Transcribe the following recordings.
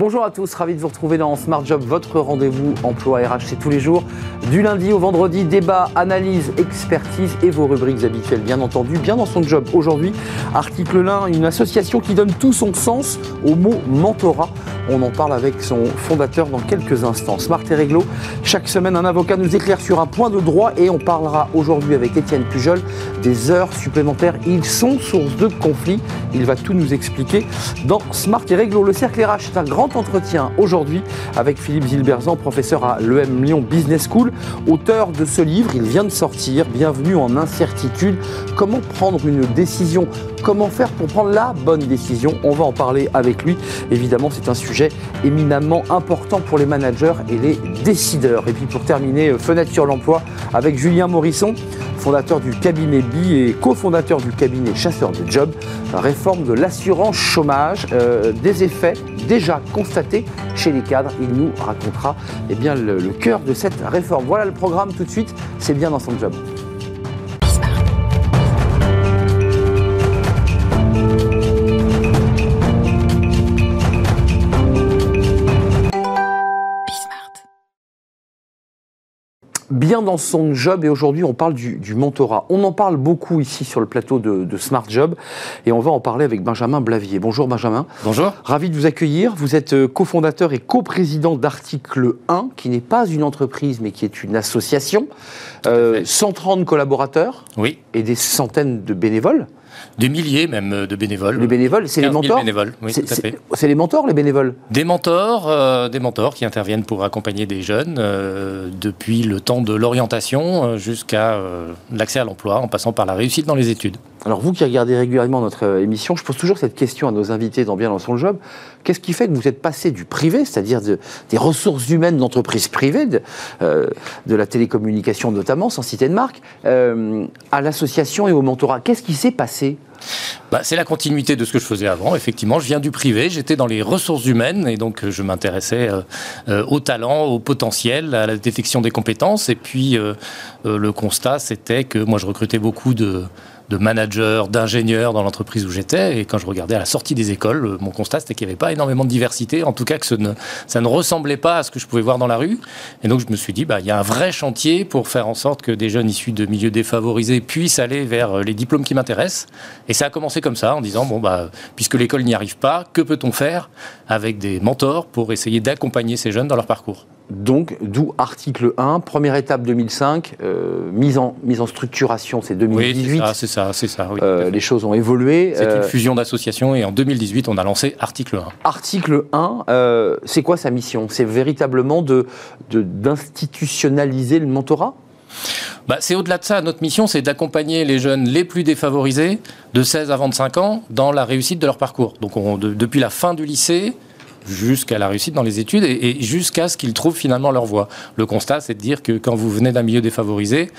Bonjour à tous, ravi de vous retrouver dans Smart Job, votre rendez-vous emploi RH. Tous les jours, du lundi au vendredi, débat, analyse, expertise et vos rubriques habituelles, bien entendu, bien dans son job. Aujourd'hui, article 1, une association qui donne tout son sens au mot mentorat. On en parle avec son fondateur dans quelques instants. Smart et Réglo, chaque semaine, un avocat nous éclaire sur un point de droit et on parlera aujourd'hui avec Étienne Pujol des heures supplémentaires. Ils sont source de conflits. Il va tout nous expliquer dans Smart et Réglo. Le cercle RH est un grand entretien aujourd'hui avec Philippe Zilberzan, professeur à l'EM Lyon Business School, auteur de ce livre. Il vient de sortir. Bienvenue en incertitude. Comment prendre une décision Comment faire pour prendre la bonne décision On va en parler avec lui. Évidemment, c'est un sujet éminemment important pour les managers et les décideurs. Et puis pour terminer, fenêtre sur l'emploi avec Julien Morisson, fondateur du cabinet BI et cofondateur du cabinet Chasseur de Job, réforme de l'assurance chômage, euh, des effets déjà constatés chez les cadres. Il nous racontera eh bien, le cœur de cette réforme. Voilà le programme tout de suite, c'est bien dans son job. Bien dans son job et aujourd'hui on parle du, mentorat. On en parle beaucoup ici sur le plateau de, Smart Job et on va en parler avec Benjamin Blavier. Bonjour Benjamin. Bonjour. Ravi de vous accueillir. Vous êtes euh, cofondateur et coprésident d'Article 1 qui n'est pas une entreprise mais qui est une association. 130 euh, collaborateurs oui. et des centaines de bénévoles. Des milliers même euh, de bénévoles. Les bénévoles, c'est les mentors bénévoles, oui. C'est les mentors, les bénévoles Des mentors, euh, des mentors qui interviennent pour accompagner des jeunes euh, depuis le temps de l'orientation jusqu'à l'accès à l'emploi, en passant par la réussite dans les études. Alors vous qui regardez régulièrement notre émission, je pose toujours cette question à nos invités dans Bien dans son job. Qu'est-ce qui fait que vous êtes passé du privé, c'est-à-dire des ressources humaines d'entreprises privées, de, de, la télécommunication notamment, sans citer de marque, à l'association et au mentorat? Qu'est-ce qui s'est passé? Bah, c'est la continuité de ce que je faisais avant. Effectivement, je viens du privé, j'étais dans les ressources humaines et donc euh, je m'intéressais euh, euh, au au potentiel, à la détection des compétences. Et puis le constat, c'était que moi, je recrutais beaucoup de de managers, d'ingénieurs dans l'entreprise où j'étais. Et quand je regardais à la sortie des écoles, euh, mon constat c'était qu'il n'y avait pas énormément de diversité, en tout cas que ça ne, ça ne ressemblait pas à ce que je pouvais voir dans la rue. Et donc je me suis dit, bah, il y a un vrai chantier pour faire en sorte que des jeunes issus de milieux défavorisés puissent aller vers euh, les diplômes qui m'intéressent. Et ça a commencé comme ça, en disant, bon, bah, puisque l'école n'y arrive pas, que peut-on faire avec des mentors pour essayer d'accompagner ces jeunes dans leur parcours? Donc, d'où article 1, première étape 2005, euh, mise, en, mise en structuration, c'est 2018. Oui, c'est ça, c'est ça. Euh, les choses ont évolué. C'est une euh, fusion d'associations et en 2018, on a lancé article 1. Article 1, c'est quoi sa mission? C'est véritablement d'institutionnaliser de, le mentorat? Bah, c'est au-delà de ça. Notre mission, c'est d'accompagner les jeunes les plus défavorisés de 16 à 25 ans dans la réussite de leur parcours. Donc, depuis la fin du lycée, jusqu'à la réussite dans les études et, jusqu'à ce qu'ils trouvent finalement leur voie. Le constat, c'est de dire que quand vous venez d'un milieu défavorisé,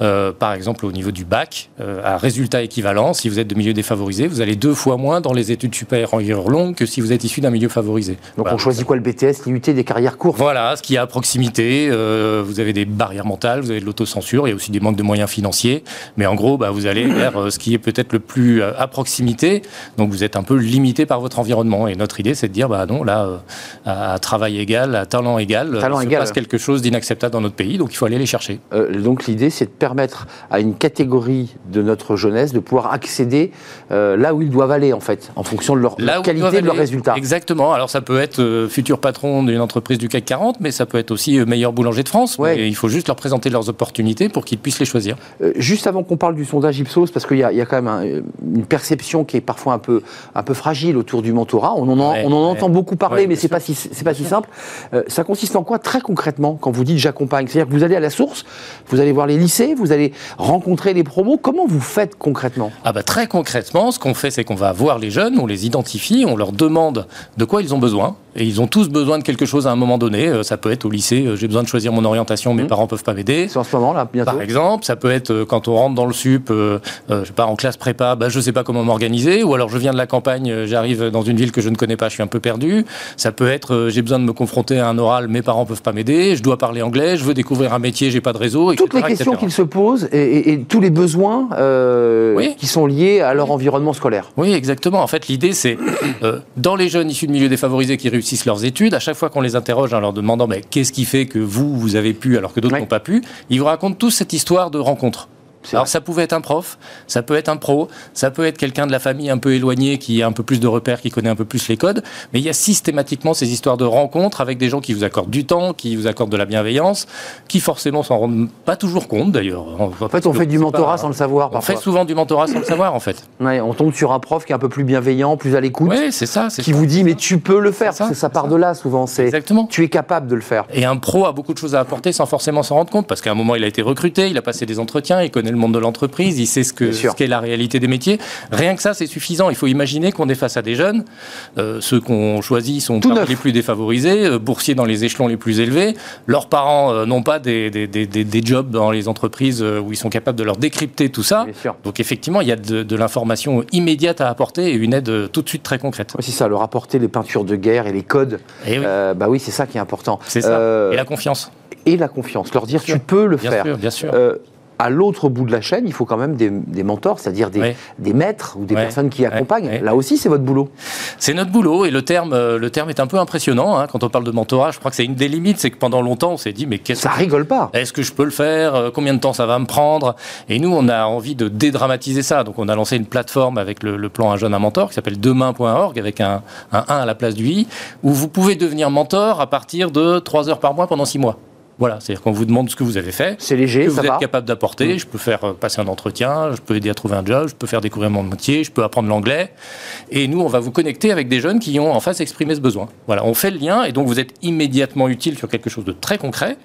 euh, par exemple au niveau du bac, euh, à résultat équivalent, si vous êtes de milieu défavorisé, vous allez deux fois moins dans les études supérieures longues que si vous êtes issu d'un milieu favorisé. Donc on choisit quoi le BTS, l'IUT, des carrières courtes? Voilà, ce qui est à proximité. Euh, vous avez des barrières mentales, vous avez de l'autocensure, il y a aussi des manques de moyens financiers. Mais en gros, bah, vous allez vers ce qui est peut-être le plus à proximité. Donc vous êtes un peu limité par votre environnement. Et notre idée, c'est de dire, bah non, là, euh, à, travail égal, à talent égal, talent se passe quelque chose d'inacceptable dans notre pays, donc il faut aller les chercher. Euh, donc l'idée, c'est de permettre à une catégorie de notre jeunesse de pouvoir accéder euh, là où ils doivent aller, en fait, en fonction de leur, qualité, de leurs résultats. Exactement. Alors ça peut être futur patron d'une entreprise du CAC 40, mais ça peut être aussi meilleur boulanger de France. Ouais. il faut juste leur présenter leurs opportunités pour qu'ils puissent les choisir. juste avant qu'on parle du sondage Ipsos, parce qu'il y, a quand même une perception qui est parfois un peu, un peu fragile autour du mentorat. On en, on en entend beaucoup parler, mais c'est pas si c'est pas si simple. Euh, ça consiste en quoi très concrètement quand vous dites j'accompagne? C'est-à-dire que vous allez à la source, vous allez voir les lycées, vous allez rencontrer les promos. Comment vous faites concrètement? Ah bah très concrètement, ce qu'on fait, c'est qu'on va voir les jeunes, on les identifie, on leur demande de quoi ils ont besoin. Et ils ont tous besoin de quelque chose à un moment donné. Euh, ça peut être au lycée, euh, j'ai besoin de choisir mon orientation, mes mmh. parents peuvent pas m'aider. C'est en ce moment là, bientôt. Par exemple, ça peut être quand on rentre dans le sup, je sais pas, en classe prépa, bah, je sais pas comment m'organiser, ou alors je viens de la campagne, j'arrive dans une ville que je ne connais pas, je suis un peu perdu. Ça peut être euh, j'ai besoin de me confronter à un oral, mes parents peuvent pas m'aider, je dois parler anglais, je veux découvrir un métier, j'ai pas de réseau. Toutes les questions qu'ils se posent et, tous les besoins euh, qui sont liés à leur environnement scolaire. Oui, exactement. En fait, l'idée, c'est euh, dans les jeunes issus de milieux défavorisés qui réussissent réussissent leurs études. À chaque fois qu'on les interroge en leur demandant mais qu'est-ce qui fait que vous, vous avez pu alors que d'autres n'ont pas pu, ils vous racontent tous cette histoire de rencontre. Alors ça pouvait être un prof, ça peut être un pro, ça peut être quelqu'un de la famille un peu éloigné qui a un peu plus de repères, qui connaît un peu plus les codes, mais il y a systématiquement ces histoires de rencontres avec des gens qui vous accordent du temps, qui vous accordent de la bienveillance, qui forcément s'en rendent pas toujours compte d'ailleurs. En fait, on fait du mentorat sans le savoir. On fait souvent du mentorat sans le savoir en fait. on tombe sur un prof qui est un peu plus bienveillant, plus à l'écoute. Oui, c'est ça. Qui vous dit mais tu peux le faire, ça, ça part de là souvent. C'est Exactement. Tu es capable de le faire. Et un pro a beaucoup de choses à apporter sans forcément s'en rendre compte, parce qu'à un moment il a été recruté, il a passé des entretiens, il connaît le monde de l'entreprise il sait ce qu'est ce la réalité des métiers. Rien que ça, c'est suffisant. Il faut imaginer qu'on est face à des jeunes. Euh, ceux qu'on choisit sont les plus défavorisés, euh, boursiers dans les échelons les plus élevés. Leurs parents euh, n'ont pas des, des, des, des, jobs dans les entreprises où ils sont capables de leur décrypter tout ça. Donc effectivement, il y a de, l'information immédiate à apporter et une aide tout de suite très concrète. c'est ça, leur apporter les peintures de guerre et les codes. Et eh oui. bah oui, c'est ça qui est important. C'est ça. Et la confiance. Et la confiance. Leur dire, tu peux le bien faire. Sûr, bien sûr à l'autre bout de la chaîne, il faut quand même des, mentors, c'est-à-dire des, maîtres ou des personnes qui accompagnent. Là aussi, c'est votre boulot. C'est notre boulot et le terme, euh, le terme est un peu impressionnant. Hein, quand on parle de mentorat, je crois que c'est une des limites, c'est que pendant longtemps, on s'est dit, mais qu'est-ce Ça rigole pas. Est-ce que je peux le faire euh, Combien de temps ça va me prendre? Et nous, on a envie de dédramatiser ça. Donc, on a lancé une plateforme avec le, plan Un jeune, un mentor qui s'appelle demain.org avec un, un 1 à la place du i, où vous pouvez devenir mentor à partir de 3 heures par mois pendant 6 mois. Voilà, c'est-à-dire qu'on vous demande ce que vous avez fait. C'est léger, que vous êtes capable d'apporter. Mm. Je peux faire euh, passer un entretien, je peux aider à trouver un job, je peux faire découvrir mon métier, je peux apprendre l'anglais. Et nous, on va vous connecter avec des jeunes qui ont en face exprimé ce besoin. Voilà, on fait le lien et donc vous êtes immédiatement utile sur quelque chose de très concret.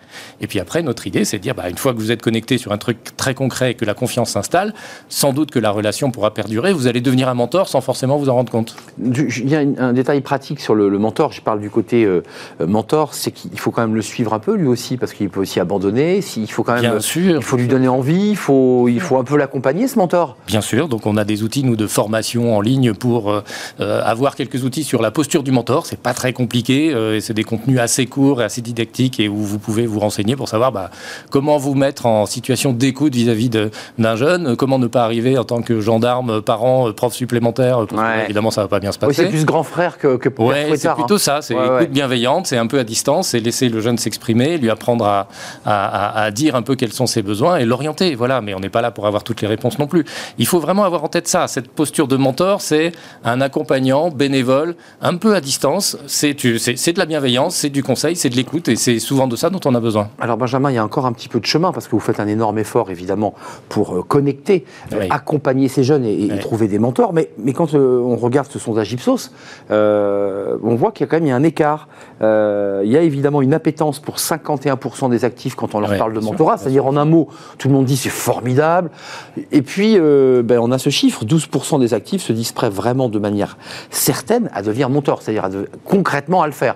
Et puis après, notre idée, c'est de dire, bah, une fois que vous êtes connecté sur un truc très concret et que la confiance s'installe, sans doute que la relation pourra perdurer. Vous allez devenir un mentor sans forcément vous en rendre compte. Il y a un détail pratique sur le, mentor. Je parle du côté euh, euh, mentor, c'est qu'il faut quand même le suivre un peu lui aussi parce qu'il peut aussi abandonner. Il faut quand même, Bien sûr. il faut lui donner envie. Il faut, il faut un peu l'accompagner, ce mentor. Bien sûr. Donc on a des outils nous de formation en ligne pour euh, euh, avoir quelques outils sur la posture du mentor. C'est pas très compliqué. Euh, c'est des contenus assez courts et assez didactiques et où vous pouvez vous renseigner pour savoir bah, comment vous mettre en situation d'écoute vis-à-vis d'un jeune. Comment ne pas arriver en tant que gendarme, parent, prof supplémentaire. évidemment, ça va pas bien se passer. Oui, c'est plus grand frère que, que ouais, c'est plutôt ça. C'est écoute bienveillante. C'est un peu à distance. C'est laisser le jeune s'exprimer, lui apprendre à, à, dire un peu quels sont ses besoins et l'orienter. Voilà, mais on n'est pas là pour avoir toutes les réponses non plus. Il faut vraiment avoir en tête ça. Cette posture de mentor, c'est un accompagnant bénévole, un peu à distance. C'est de la bienveillance, c'est du conseil, c'est de l'écoute et c'est souvent de ça dont on a besoin. Alors Benjamin, il y a encore un petit peu de chemin parce que vous faites un énorme effort évidemment pour euh, connecter, euh, accompagner ces jeunes et, trouver des mentors. Mais, mais quand euh, on regarde ce sondage Ipsos, on voit qu'il y a quand même un écart. il y a évidemment une appétence pour 51% des actifs quand on leur parle de mentorat. C'est-à-dire, en un mot, tout le monde dit c'est formidable. Et puis, euh, ben, on a ce chiffre 12% des actifs se disent prêts vraiment de manière certaine à devenir mentor, c'est-à-dire concrètement à le faire.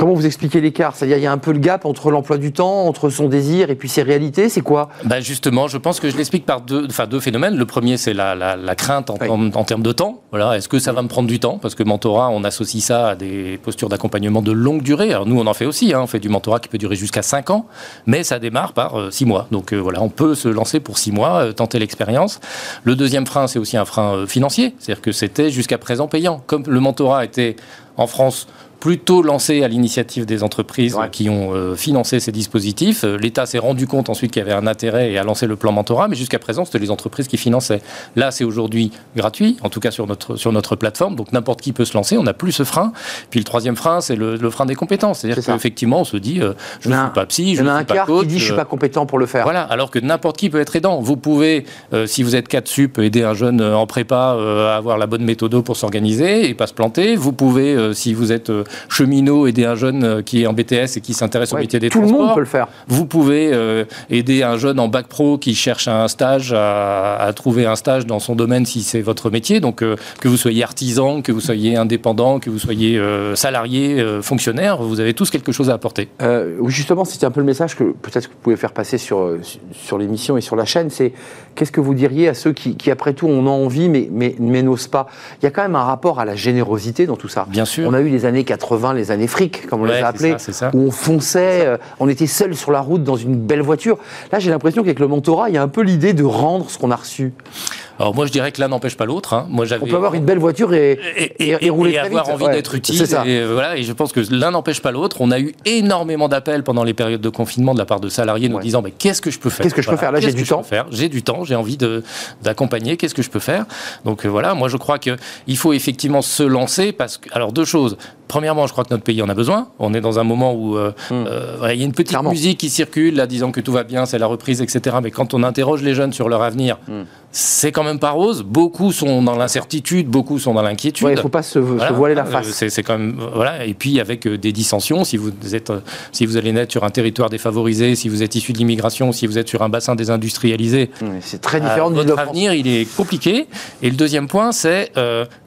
Comment vous expliquez l'écart? C'est-à-dire il y a un peu le gap entre l'emploi du temps, entre son désir et puis ses réalités, c'est quoi? Bah Justement, je pense que je l'explique par deux, enfin, deux phénomènes. Le premier, c'est la, la, crainte en, en, termes de temps. Voilà, Est-ce que ça va me prendre du temps? Parce que mentorat, on associe ça à des postures d'accompagnement de longue durée. Alors nous, on en fait aussi. Hein. On fait du mentorat qui peut durer jusqu'à 5 ans, mais ça démarre par 6 euh, mois. Donc euh, voilà, on peut se lancer pour 6 mois, euh, tenter l'expérience. Le deuxième frein, c'est aussi un frein financier. C'est-à-dire que c'était jusqu'à présent payant. Comme le mentorat était en France plutôt lancé à l'initiative des entreprises qui ont euh, financé ces dispositifs. Euh, L'État s'est rendu compte ensuite qu'il y avait un intérêt et a lancé le plan mentorat, mais jusqu'à présent, c'était les entreprises qui finançaient. Là, c'est aujourd'hui gratuit, en tout cas sur notre, sur notre plateforme, donc n'importe qui peut se lancer, on n'a plus ce frein. Puis le troisième frein, c'est le, frein des compétences. C'est-à-dire qu'effectivement, on se dit, euh, je ne suis pas psy, je ne suis pas coach. qui dit, je ne suis pas compétent pour le faire. Voilà, alors que n'importe qui peut être aidant. Vous pouvez, si vous êtes 4 sup, aider un jeune en prépa à avoir la bonne méthode pour s'organiser et pas se planter. Vous pouvez, si vous êtes cheminot aider un jeune euh, qui est en BTS et qui s'intéresse au métier des tout transports. Tout le monde peut le faire. Vous pouvez euh, aider un jeune en bac pro qui cherche un stage à, trouver un stage dans son domaine si c'est votre métier. Donc euh, que vous soyez artisan, que vous soyez indépendant, que vous soyez salarié, fonctionnaire, vous avez tous quelque chose à apporter. justement, c'était un peu le message que peut-être que vous pouvez faire passer sur, sur l'émission et sur la chaîne. C'est qu'est-ce que vous diriez à ceux qui, qui après tout, ont envie mais, mais, mais n'osent pas? Il y a quand même un rapport à la générosité dans tout ça. Bien sûr. On a eu les années 80, les années fric, comme on les a appelées, où on fonçait, euh, on était seul sur la route dans une belle voiture. Là, j'ai l'impression qu'avec le mentorat, il y a un peu l'idée de rendre ce qu'on a reçu. Alors moi je dirais que l'un n'empêche pas l'autre. Hein. Moi On peut avoir une belle voiture et, et, et, rouler et avoir envie d'être utile. Ça. Et, voilà, et je pense que l'un n'empêche pas l'autre. On a eu énormément d'appels pendant les périodes de confinement de la part de salariés nous disant mais qu'est-ce que je peux faire Qu'est-ce que je peux faire Là j'ai du temps. J'ai du temps, j'ai envie d'accompagner. Qu'est-ce que je peux faire Donc euh, voilà, moi je crois qu'il faut effectivement se lancer parce que alors deux choses. Premièrement, je crois que notre pays en a besoin. On est dans un moment où euh, hmm. euh, il y a une petite musique qui circule, là, disant que tout va bien, c'est la reprise, etc. Mais quand on interroge les jeunes sur leur avenir, hmm. C'est quand même pas rose. Beaucoup sont dans l'incertitude, beaucoup sont dans l'inquiétude. Il ne faut pas se, voiler la face. c'est quand même voilà. Et puis avec des dissensions, si vous êtes, si vous allez naître sur un territoire défavorisé, si vous êtes issu de l'immigration, si vous êtes sur un bassin désindustrialisé, c'est très différent. de votre avenir, il est compliqué. Et le deuxième point, c'est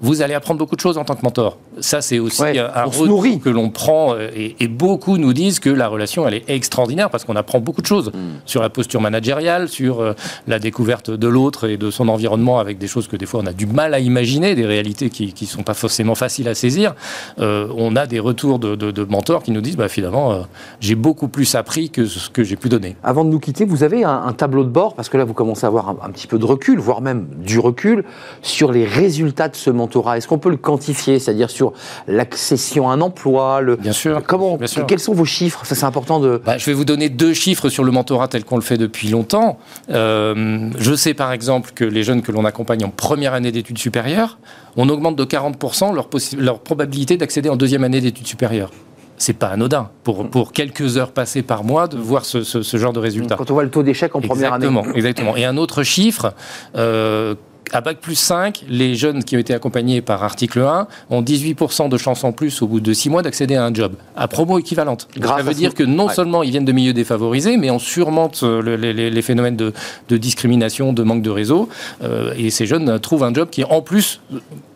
vous allez apprendre beaucoup de choses en tant que mentor. Ça, c'est aussi un retour que l'on prend, euh, et, beaucoup nous disent que la relation, elle est extraordinaire parce qu'on apprend beaucoup de choses mm. sur la posture managériale, sur euh, la découverte de l'autre et de son environnement avec des choses que des fois on a du mal à imaginer, des réalités qui ne sont pas forcément faciles à saisir. Euh, on a des retours de, mentors qui nous disent, bah, finalement, j'ai beaucoup plus appris que ce que j'ai pu donner. Avant de nous quitter, vous avez un, tableau de bord, parce que là, vous commencez à avoir un, un petit peu de recul, voire même du recul, sur les résultats de ce mentorat. Est-ce qu'on peut le quantifier, c'est-à-dire sur l'accession à un emploi le... Bien sûr. Comment, Quels sont vos chiffres? Ça, c'est important de. Bah, je vais vous donner deux chiffres sur le mentorat tel qu'on le fait depuis longtemps. Euh, je sais par exemple que les jeunes que l'on accompagne en première année d'études supérieures, on augmente de 40% leur, leur probabilité d'accéder en deuxième année d'études supérieures c'est pas anodin pour, pour quelques heures passées par mois de voir ce, ce, genre de résultats. Quand on voit le taux d'échec en première année. Exactement. Et un autre chiffre, euh, à Bac plus 5, les jeunes qui ont été accompagnés par article 1 ont 18% de chances en plus au bout de 6 mois d'accéder à un job, à promo équivalente. ça veut dire que non seulement ils viennent de milieux défavorisés, mais on surmonte euh, les, phénomènes de, discrimination, de manque de réseau, euh, et ces jeunes trouvent un job qui en plus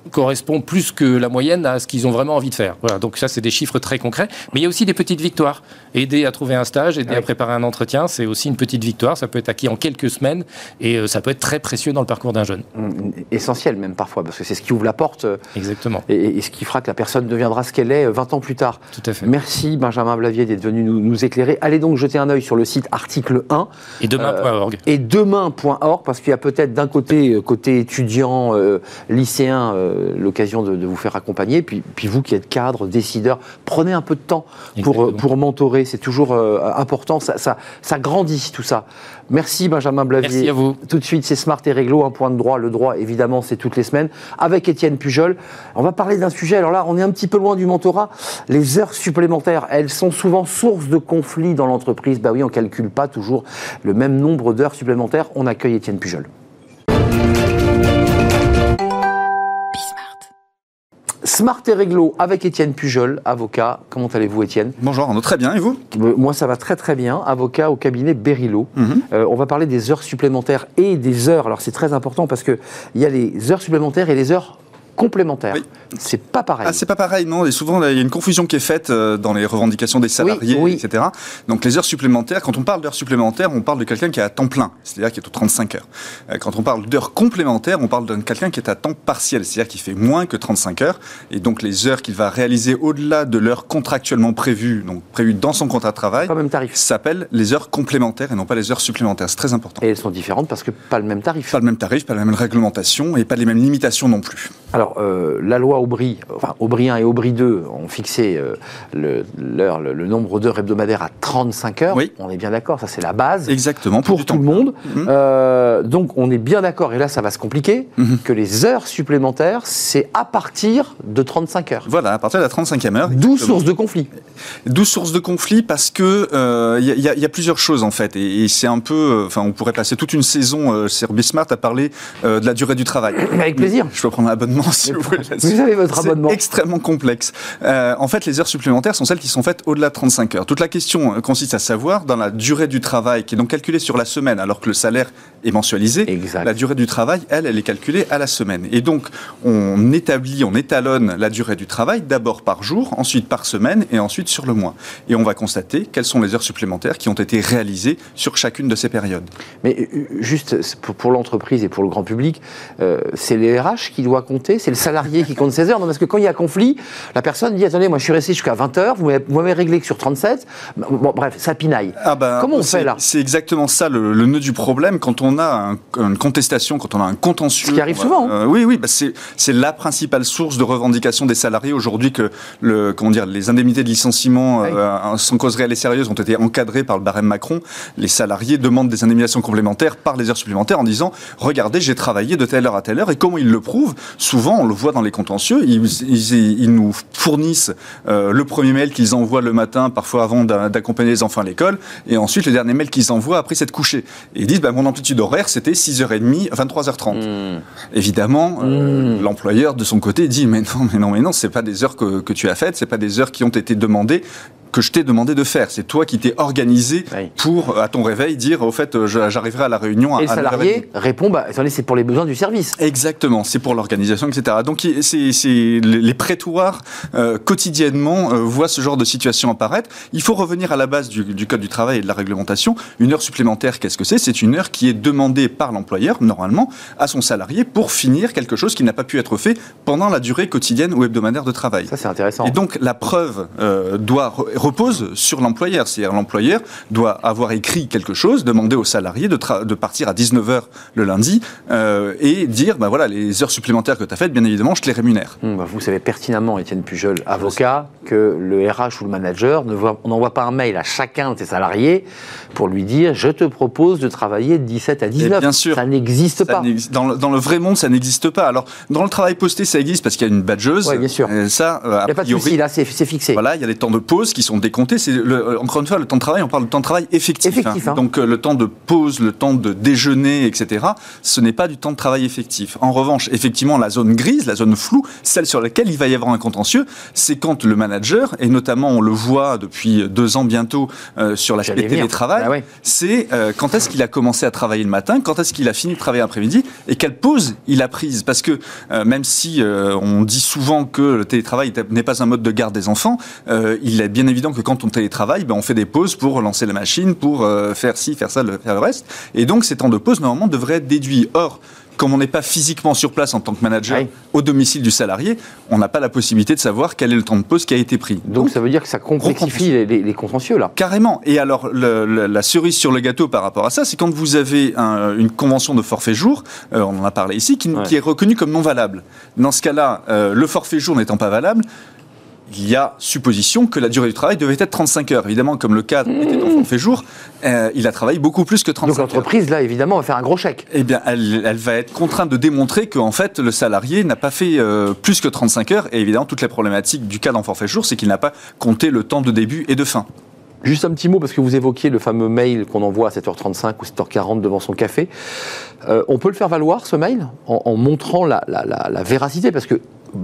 correspond plus que la moyenne à ce qu'ils ont vraiment envie de faire. Voilà, donc ça, c'est des chiffres très concrets. Mais il y a aussi des petites victoires. Aider à trouver un stage, aider à préparer un entretien, c'est aussi une petite victoire. Ça peut être acquis en quelques semaines et euh, ça peut être très précieux dans le parcours d'un jeune. Mmh, essentiel même parfois, parce que c'est ce qui ouvre la porte. Euh, Exactement. Et, ce qui fera que la personne deviendra ce qu'elle est 20 euh, ans plus tard. Tout à fait. Merci Benjamin Blavier d'être venu nous, éclairer. Allez donc jeter un œil sur le site article 1. Et demain.org. et demain.org, parce qu'il y a peut-être d'un côté, côté étudiant, lycéen, l'occasion de de vous faire accompagner. Puis, puis vous qui êtes cadre, décideur, prenez un peu de temps pour, pour mentorer. C'est toujours euh, important. Ça, ça, ça, grandit tout ça. Merci Benjamin Blavier. Merci à vous. Tout de suite, c'est Smart et Réglo, un point de droit. Le droit, évidemment, c'est toutes les semaines. Avec Étienne Pujol, on va parler d'un sujet. Alors là, on est un petit peu loin du mentorat. Les heures supplémentaires, elles sont souvent source de conflits dans l'entreprise. Bah oui, on calcule pas toujours le même nombre d'heures supplémentaires. On accueille Étienne Pujol. Smart et Réglo avec Étienne Pujol, avocat. Comment allez-vous Étienne? Bonjour Arnaud, très bien. Et vous? Euh, Moi ça va très très bien, avocat au cabinet Berilo. Mhm. Euh, on va parler des heures supplémentaires et des heures. Alors c'est très important parce qu'il y a les heures supplémentaires et les heures complémentaires. C'est pas pareil. Ah, c'est pas pareil, non. Et souvent, il y a une confusion qui est faite euh, dans les revendications des salariés, etc. Donc, les heures supplémentaires, quand on parle d'heures supplémentaires, on parle de quelqu'un qui est à temps plein, c'est-à-dire qui est aux 35 heures. Euh, quand on parle d'heures complémentaires, on parle de quelqu'un qui est à temps partiel, c'est-à-dire qui fait moins que 35 heures. Et donc, les heures qu'il va réaliser au-delà de l'heure contractuellement prévue, donc prévues dans son contrat de travail, s'appellent les heures complémentaires et non pas les heures supplémentaires. C'est très important. Et elles sont différentes parce que pas le même tarif. Pas le même tarif, pas la même réglementation et pas les mêmes limitations non plus. Alors, euh, la loi Aubry, enfin, Aubry 1 et Aubry 2 ont fixé euh, le, le, nombre d'heures hebdomadaires à 35 heures. Oui. On est bien d'accord, ça c'est la base. Exactement. Pour, tout le monde. Mhm. Euh, donc on est bien d'accord, et là ça va se compliquer, mhm. que les heures supplémentaires, c'est à partir de 35 heures. Voilà, à partir de la 35e heure. D'où source de conflit. D'où source de conflit parce que il y, a plusieurs choses en fait, et, c'est un peu, enfin on pourrait passer toute une saison, chez Smart à parler de la durée du travail. Avec plaisir. Je peux prendre un abonnement si vous voulez. Vous avez votre abonnement. extrêmement complexe. Euh, en fait, les heures supplémentaires sont celles qui sont faites au-delà de 35 heures. Toute la question euh, consiste à savoir, dans la durée du travail, qui est donc calculée sur la semaine, alors que le salaire est mensualisé, exact. la durée du travail, elle, elle est calculée à la semaine. Et donc, on établit, on étalonne la durée du travail d'abord par jour, ensuite par semaine et ensuite sur le mois. Et on va constater quelles sont les heures supplémentaires qui ont été réalisées sur chacune de ces périodes. Mais euh, juste pour, l'entreprise et pour le grand public, c'est les RH qui doit compter, c'est le salarié qui compte 16 heures. Non, parce que quand il y a conflit, la personne dit Attendez, moi je suis resté jusqu'à 20 heures, vous m'avez réglé que sur 37. Bon, bref, ça pinaille. Ah ben, Comment on fait là? C'est exactement ça le, nœud du problème. Quand on a une contestation, quand on a un contentieux... Ce qui arrive souvent. Hein. oui, oui, bah c'est la principale source de revendication des salariés aujourd'hui que le, comment dire, les indemnités de licenciement sans cause réelle et sérieuse ont été encadrées par le barème Macron. Les salariés demandent des indemnisations complémentaires par les heures supplémentaires en disant regardez, j'ai travaillé de telle heure à telle heure. Et comment ils le prouvent Souvent, on le voit dans les contentieux, ils, nous fournissent euh, le premier mail qu'ils envoient le matin, parfois avant d'accompagner les enfants à l'école, et ensuite le dernier mail qu'ils envoient après s'être couché. Et ils disent bah, mon amplitude horaire, c'était 6h30, 23h30. Mmh. Évidemment, euh, mmh. l'employeur de son côté dit mais non, mais non, mais non, c'est pas des heures que, que tu as faites, c'est pas des heures qui ont été demandées que je t'ai demandé de faire. C'est toi qui t'es organisé pour, à ton réveil, dire au fait, euh, j'arriverai à la réunion. Et le salarié répond, bah, c'est pour les besoins du service. Exactement, c'est pour l'organisation, etc. Donc, c'est les prétoires euh, quotidiennement euh, voient ce genre de situation apparaître. Il faut revenir à la base du, du code du travail et de la réglementation. Une heure supplémentaire, qu'est-ce que c'est? C'est une heure qui est demandée par l'employeur, normalement, à son salarié pour finir quelque chose qui n'a pas pu être fait pendant la durée quotidienne ou hebdomadaire de travail. Ça, c'est intéressant. Et donc, la preuve doit repose sur l'employeur. C'est-à-dire l'employeur doit avoir écrit quelque chose, demander aux salariés de, de partir à 19h le lundi euh, et dire, bah voilà, les heures supplémentaires que tu as faites, bien évidemment, je te les rémunère. Mmh, bah, vous savez pertinemment, Étienne Pujol, avocat, que le RH ou le manager n'envoie pas un mail à chacun de ses salariés pour lui dire, je te propose de travailler de 17 à 19. bien sûr. Ça n'existe pas. Dans le, dans le, vrai monde, ça n'existe pas. Alors, dans le travail posté, ça existe parce qu'il y a une badgeuse. Oui, bien sûr. ça, euh, il n'y a pas de souci, là, c'est fixé. Voilà, il y a des temps de pause qui sont décomptés. C'est encore une fois, le temps de travail, on parle de temps de travail effectif. Hein. Hein. Donc, euh, le temps de pause, le temps de déjeuner, etc., ce n'est pas du temps de travail effectif. En revanche, effectivement, la zone grise, la zone floue, celle sur laquelle il va y avoir un contentieux, c'est quand le manager, et notamment on le voit depuis deux ans bientôt euh, sur l'aspect télétravail, bah c'est euh, quand est-ce qu'il a commencé à travailler le matin, quand est-ce qu'il a fini de travailler l'après-midi, et quelle pause il a prise. Parce que même si on dit souvent que le télétravail n'est pas un mode de garde des enfants, il est bien évident que quand on télétravaille, ben, on fait des pauses pour lancer la machine, pour euh, faire ci, faire ça, faire le reste. Et donc, ces temps de pause, normalement, devraient être déduits. Or, comme on n'est pas physiquement sur place en tant que manager au domicile du salarié, on n'a pas la possibilité de savoir quel est le temps de pause qui a été pris. Donc, ça veut dire que ça complexifie les, les, contentieux là. Carrément. Et alors la cerise sur le gâteau par rapport à ça, c'est quand vous avez une convention de forfait jour, euh, on en a parlé ici, qui, est reconnue comme non valable. Dans ce cas-là, euh, le forfait jour n'étant pas valable, il y a supposition que la durée du travail devait être 35 heures. Évidemment, comme le cadre était en forfait jour, euh, il a travaillé beaucoup plus que 35 heures. Donc l'entreprise, là, évidemment, va faire un gros chèque. Eh bien, elle, va être contrainte de démontrer qu'en fait, le salarié n'a pas fait euh, plus que 35 heures. Et évidemment, toute la problématique du cadre en forfait jour, c'est qu'il n'a pas compté le temps de début et de fin. Juste un petit mot, parce que vous évoquiez le fameux mail qu'on envoie à 7h35 ou 7h40 devant son café. Euh, on peut le faire valoir, ce mail, en, montrant la, la, véracité, parce que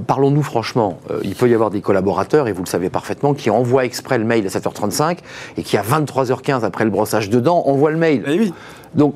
parlons-nous franchement, euh, il peut y avoir des collaborateurs, et vous le savez parfaitement, qui envoient exprès le mail à 7h35 et qui à 23h15 après le brossage de dents envoient le mail. Eh. Donc,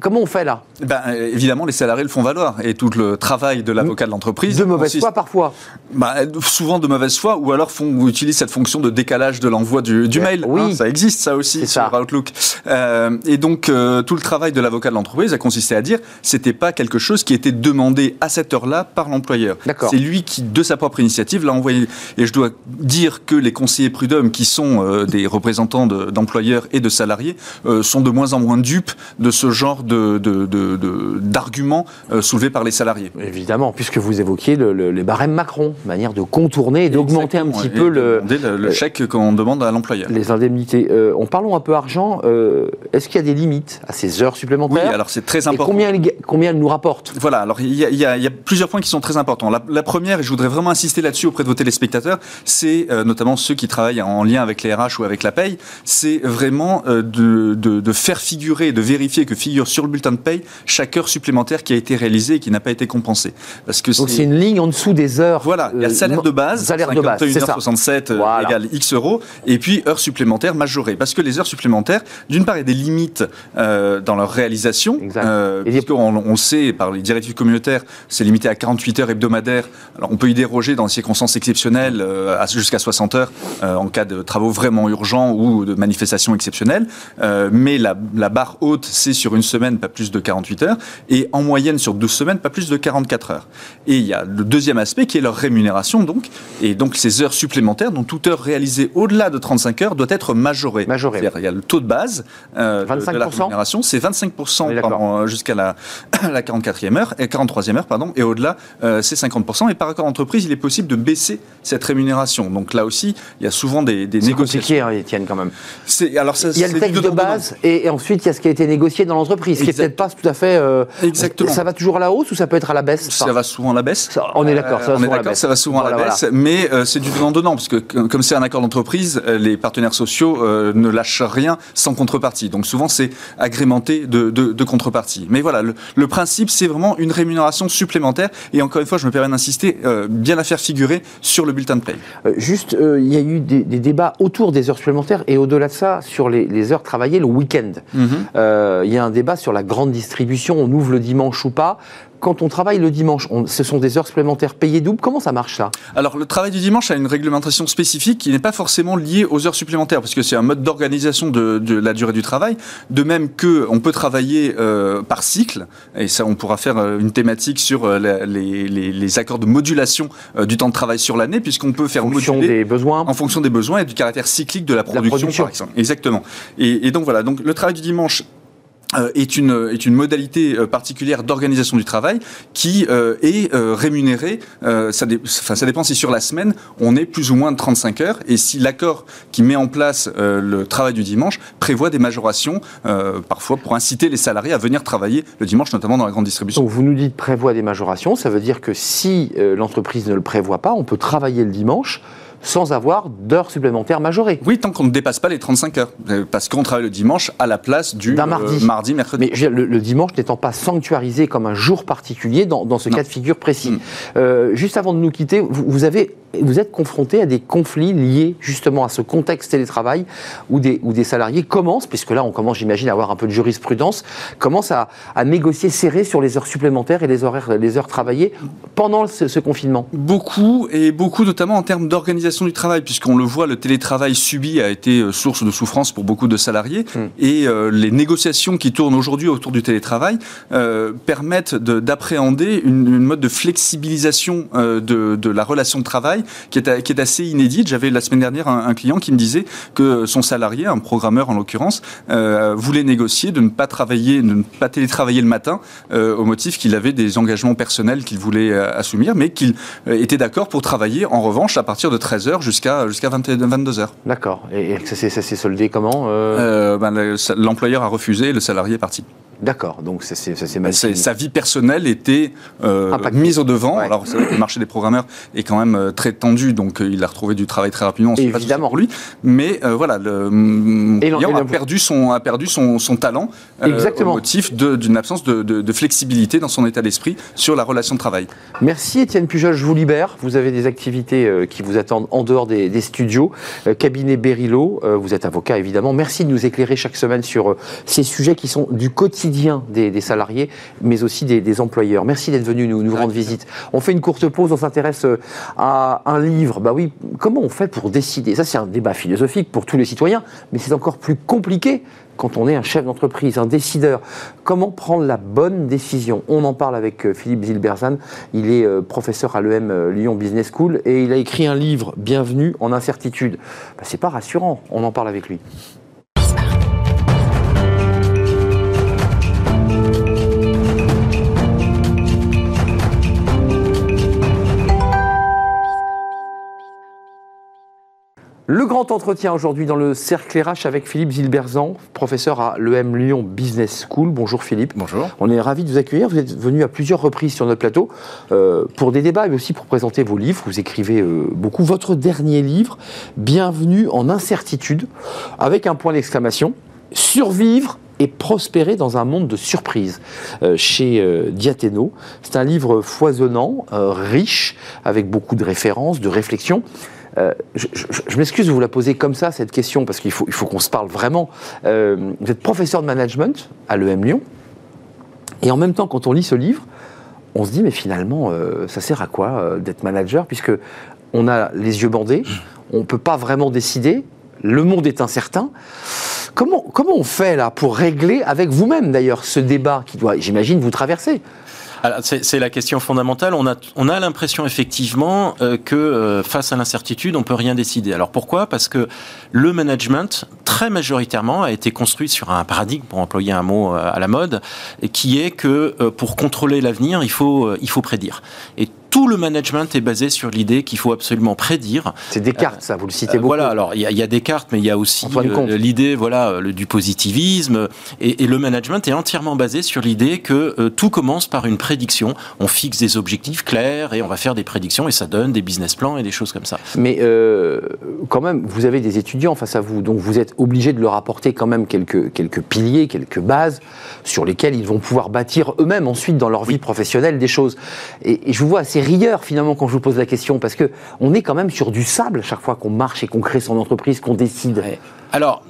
comment on fait là? Ben, Évidemment, les salariés le font valoir. Et tout le travail de l'avocat de l'entreprise. De mauvaise foi parfois ben, Souvent de mauvaise foi, ou alors font, utilisent cette fonction de décalage de l'envoi du, mail. Oui. Hein, ça existe, ça aussi, sur Outlook. Euh, et donc, euh, tout le travail de l'avocat de l'entreprise a consisté à dire c'était pas quelque chose qui était demandé à cette heure-là par l'employeur. C'est lui qui, de sa propre initiative, l'a envoyé. Et je dois dire que les conseillers prud'hommes, qui sont euh, des représentants d'employeurs et de salariés, sont de moins en moins dupes de ce genre d'arguments de, euh, soulevés par les salariés. Évidemment, puisque vous évoquiez les barèmes Macron, manière de contourner et d'augmenter un petit peu le, le, chèque qu'on demande à l'employeur. Les indemnités. Euh, on parlons un peu argent. Euh, est-ce qu'il y a des limites à ces heures supplémentaires Oui, alors c'est très important. Et combien, combien elles nous rapportent? Voilà, alors il y, a, plusieurs points qui sont très importants. La, première, et je voudrais vraiment insister là-dessus auprès de vos téléspectateurs, c'est notamment ceux qui travaillent en lien avec les RH ou avec la paye, c'est vraiment de, de, faire figurer, de de vérifier que figure sur le bulletin de paye chaque heure supplémentaire qui a été réalisée et qui n'a pas été compensée. Parce que Donc c'est une ligne en dessous des heures. Voilà, il y a salaire de base, salaire de base, c'est 67 euh, égale X euros, et puis heures supplémentaires majorées. Parce que les heures supplémentaires, d'une part, il y a des limites euh, dans leur réalisation. Euh, on, on, sait, par les directives communautaires, c'est limité à 48 heures hebdomadaires. Alors on peut y déroger dans des circonstances exceptionnelles euh, jusqu'à 60 heures en cas de travaux vraiment urgents ou de manifestations exceptionnelles. mais la, la barre haute haute, c'est sur une semaine, pas plus de 48 heures, et en moyenne sur 12 semaines, pas plus de 44 heures. Et il y a le deuxième aspect qui est leur rémunération, donc, et donc ces heures supplémentaires, dont toute heure réalisée au-delà de 35 heures doit être majorée. Majorée. Il y a le taux de base euh, de, la rémunération, c'est 25% jusqu'à la, la 44e heure, et 43e heure, pardon, et au-delà, euh, c'est 50%. Et par accord d'entreprise, il est possible de baisser cette rémunération. Donc là aussi, il y a souvent des, des négociations. C'est compliqué, hein, Étienne, quand même. Alors il y a le texte de base, et, ensuite il y a ce qui a été négocié dans l'entreprise, ce qui n'est peut-être pas tout à fait. Euh, Exactement. Ça va toujours à la hausse ou ça peut être à la baisse? Ça va souvent à la baisse. on est d'accord, ça va souvent à la baisse. Ça va souvent à la baisse, mais c'est du donnant-donnant, parce que comme c'est un accord d'entreprise, les partenaires sociaux ne lâchent rien sans contrepartie. Donc souvent, c'est agrémenté de, de, contrepartie. Mais voilà, le, principe, c'est vraiment une rémunération supplémentaire. Et encore une fois, je me permets d'insister, euh, bien la faire figurer sur le bulletin de paye. Euh, juste, euh, il y a eu des, débats autour des heures supplémentaires et au-delà de ça, sur les, heures travaillées le week-end. Mhm. Il y a un débat sur la grande distribution, on ouvre le dimanche ou pas quand on travaille le dimanche, ce sont des heures supplémentaires payées double. Comment ça marche ça? Alors le travail du dimanche a une réglementation spécifique qui n'est pas forcément liée aux heures supplémentaires, parce que c'est un mode d'organisation de, la durée du travail. De même que on peut travailler euh, par cycle, et ça on pourra faire euh, une thématique sur euh, les, accords de modulation du temps de travail sur l'année, puisqu'on peut faire en fonction des besoins, en fonction des besoins et du caractère cyclique de la production, par exemple. Exactement. Et, et donc voilà, donc le travail du dimanche euh, est une est une modalité euh, particulière d'organisation du travail qui euh, est rémunérée. ça, ça dépend si sur la semaine on est plus ou moins de 35 heures et si l'accord qui met en place le travail du dimanche prévoit des majorations parfois pour inciter les salariés à venir travailler le dimanche, notamment dans la grande distribution. Donc vous nous dites prévoit des majorations, ça veut dire que si l'entreprise ne le prévoit pas, on peut travailler le dimanche sans avoir d'heures supplémentaires majorées. Oui, tant qu'on ne dépasse pas les 35 heures. Euh, parce qu'on travaille le dimanche à la place du mardi. Euh, mardi, mercredi. Mais le, dimanche n'étant pas sanctuarisé comme un jour particulier dans, ce cas de figure précis. Mm. Euh, juste avant de nous quitter, vous, avez vous êtes confronté à des conflits liés justement à ce contexte télétravail où des, où des salariés commencent, puisque là on commence j'imagine à avoir un peu de jurisprudence, commencent à, à, négocier serré sur les heures supplémentaires et les, horaires, les heures travaillées pendant ce, ce confinement Beaucoup, et beaucoup notamment en termes d'organisation du travail, puisqu'on le voit, le télétravail subi a été euh, source de souffrance pour beaucoup de salariés. Hmm. Et euh, les négociations qui tournent aujourd'hui autour du télétravail euh, permettent d'appréhender une, mode de flexibilisation de, la relation de travail qui est, qui est assez inédite. J'avais la semaine dernière un, client qui me disait que son salarié, un programmeur en l'occurrence, voulait négocier de ne pas travailler, de ne pas télétravailler le matin au motif qu'il avait des engagements personnels qu'il voulait assumer, mais qu'il était d'accord pour travailler en revanche à partir de 13 h jusqu'à jusqu'à 22h. D'accord. Et, ça s'est soldé comment euh? Euh, ben, L'employeur a refusé et le salarié est parti. D'accord, donc ça c'est mal. Sa vie personnelle était euh, mise au devant. Alors le marché des programmeurs est quand même euh, très tendu, donc euh, il a retrouvé du travail très rapidement. Évidemment. Pas pour lui, mais voilà, le client a perdu son a perdu son, son talent Exactement. au motif d'une absence de, de, flexibilité dans son état d'esprit sur la relation de travail. Merci Étienne Pujol, je vous libère. Vous avez des activités qui vous attendent en dehors des, des studios. cabinet Berilo, vous êtes avocat évidemment. Merci de nous éclairer chaque semaine sur ces sujets qui sont du quotidien des, salariés, mais aussi des, employeurs. Merci d'être venu nous, rendre visite. On fait une courte pause, on s'intéresse euh, à un livre. Bah oui, comment on fait pour décider? Ça, c'est un débat philosophique pour tous les citoyens, mais c'est encore plus compliqué quand on est un chef d'entreprise, un décideur. Comment prendre la bonne décision? On en parle avec euh, Philippe Zilberzan. Il est euh, professeur à l'EM Lyon Business School et il a écrit un livre, Bienvenue en incertitude. Bah, c'est pas rassurant. On en parle avec lui. Grand entretien aujourd'hui dans le cercle RH avec Philippe Zilberzan, professeur à l'EM Lyon Business School. Bonjour Philippe. Bonjour. On est ravi de vous accueillir. Vous êtes venu à plusieurs reprises sur notre plateau euh, pour des débats mais aussi pour présenter vos livres. Vous écrivez euh, beaucoup. Votre dernier livre, Bienvenue en incertitude, avec un point d'exclamation, survivre et prospérer dans un monde de surprises euh, chez Diathéno. C'est un livre foisonnant, riche, avec beaucoup de références, de réflexions. Euh, je, m'excuse de vous la poser comme ça, cette question, parce qu'il faut, qu'on se parle vraiment. Euh, vous êtes professeur de management à l'EM Lyon, et en même temps, quand on lit ce livre, on se dit, mais finalement, euh, ça sert à quoi d'être manager, puisque on a les yeux bandés, on ne peut pas vraiment décider, le monde est incertain. comment, comment on fait là pour régler avec vous-même d'ailleurs ce débat qui doit, j'imagine, vous traverser? C'est la question fondamentale. On a, on a l'impression effectivement euh, que euh, face à l'incertitude, on peut rien décider. Alors pourquoi? Parce que le management, très majoritairement, a été construit sur un paradigme, pour employer un mot euh, à la mode, qui est que pour contrôler l'avenir, il faut, il faut prédire. Tout le management est basé sur l'idée qu'il faut absolument prédire. C'est Descartes, ça, vous le citez beaucoup. Voilà, alors il y, y, a Descartes, mais il y a aussi l'idée voilà, du positivisme. Et, et, le management est entièrement basé sur l'idée que tout commence par une prédiction. On fixe des objectifs clairs et on va faire des prédictions et ça donne des business plans et des choses comme ça. Mais euh, quand même, vous avez des étudiants face à vous, donc vous êtes obligé de leur apporter quand même quelques, quelques piliers, quelques bases sur lesquelles ils vont pouvoir bâtir eux-mêmes ensuite dans leur vie professionnelle des choses. Et, et je vous vois assez rigueur finalement quand je vous pose la question parce que on est quand même sur du sable chaque fois qu'on marche et qu'on crée son entreprise, qu'on décide. Alors,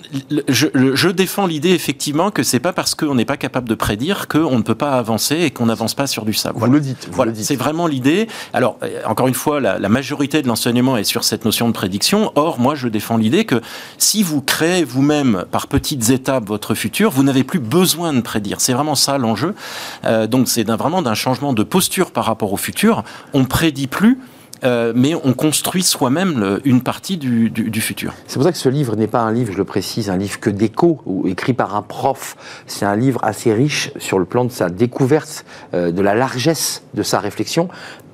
je, je défends l'idée effectivement que c'est pas parce qu'on n'est pas capable de prédire qu'on ne peut pas avancer et qu'on n'avance pas sur du sable. Vous le dites. voilà, c'est vraiment l'idée. Alors, euh, encore une fois, la, la majorité de l'enseignement est sur cette notion de prédiction. Or, moi, je défends l'idée que si vous créez vous-même par petites étapes votre futur, vous n'avez plus besoin de prédire. C'est vraiment ça l'enjeu. Euh, donc, c'est vraiment d'un changement de posture par rapport au futur. On prédit plus euh, mais on construit soi-même une partie du, futur. C'est pour ça que ce livre n'est pas un livre, je le précise, un livre que d'écho écrit par un prof. C'est un livre assez riche sur le plan de sa découverte, euh, de la largesse de sa réflexion,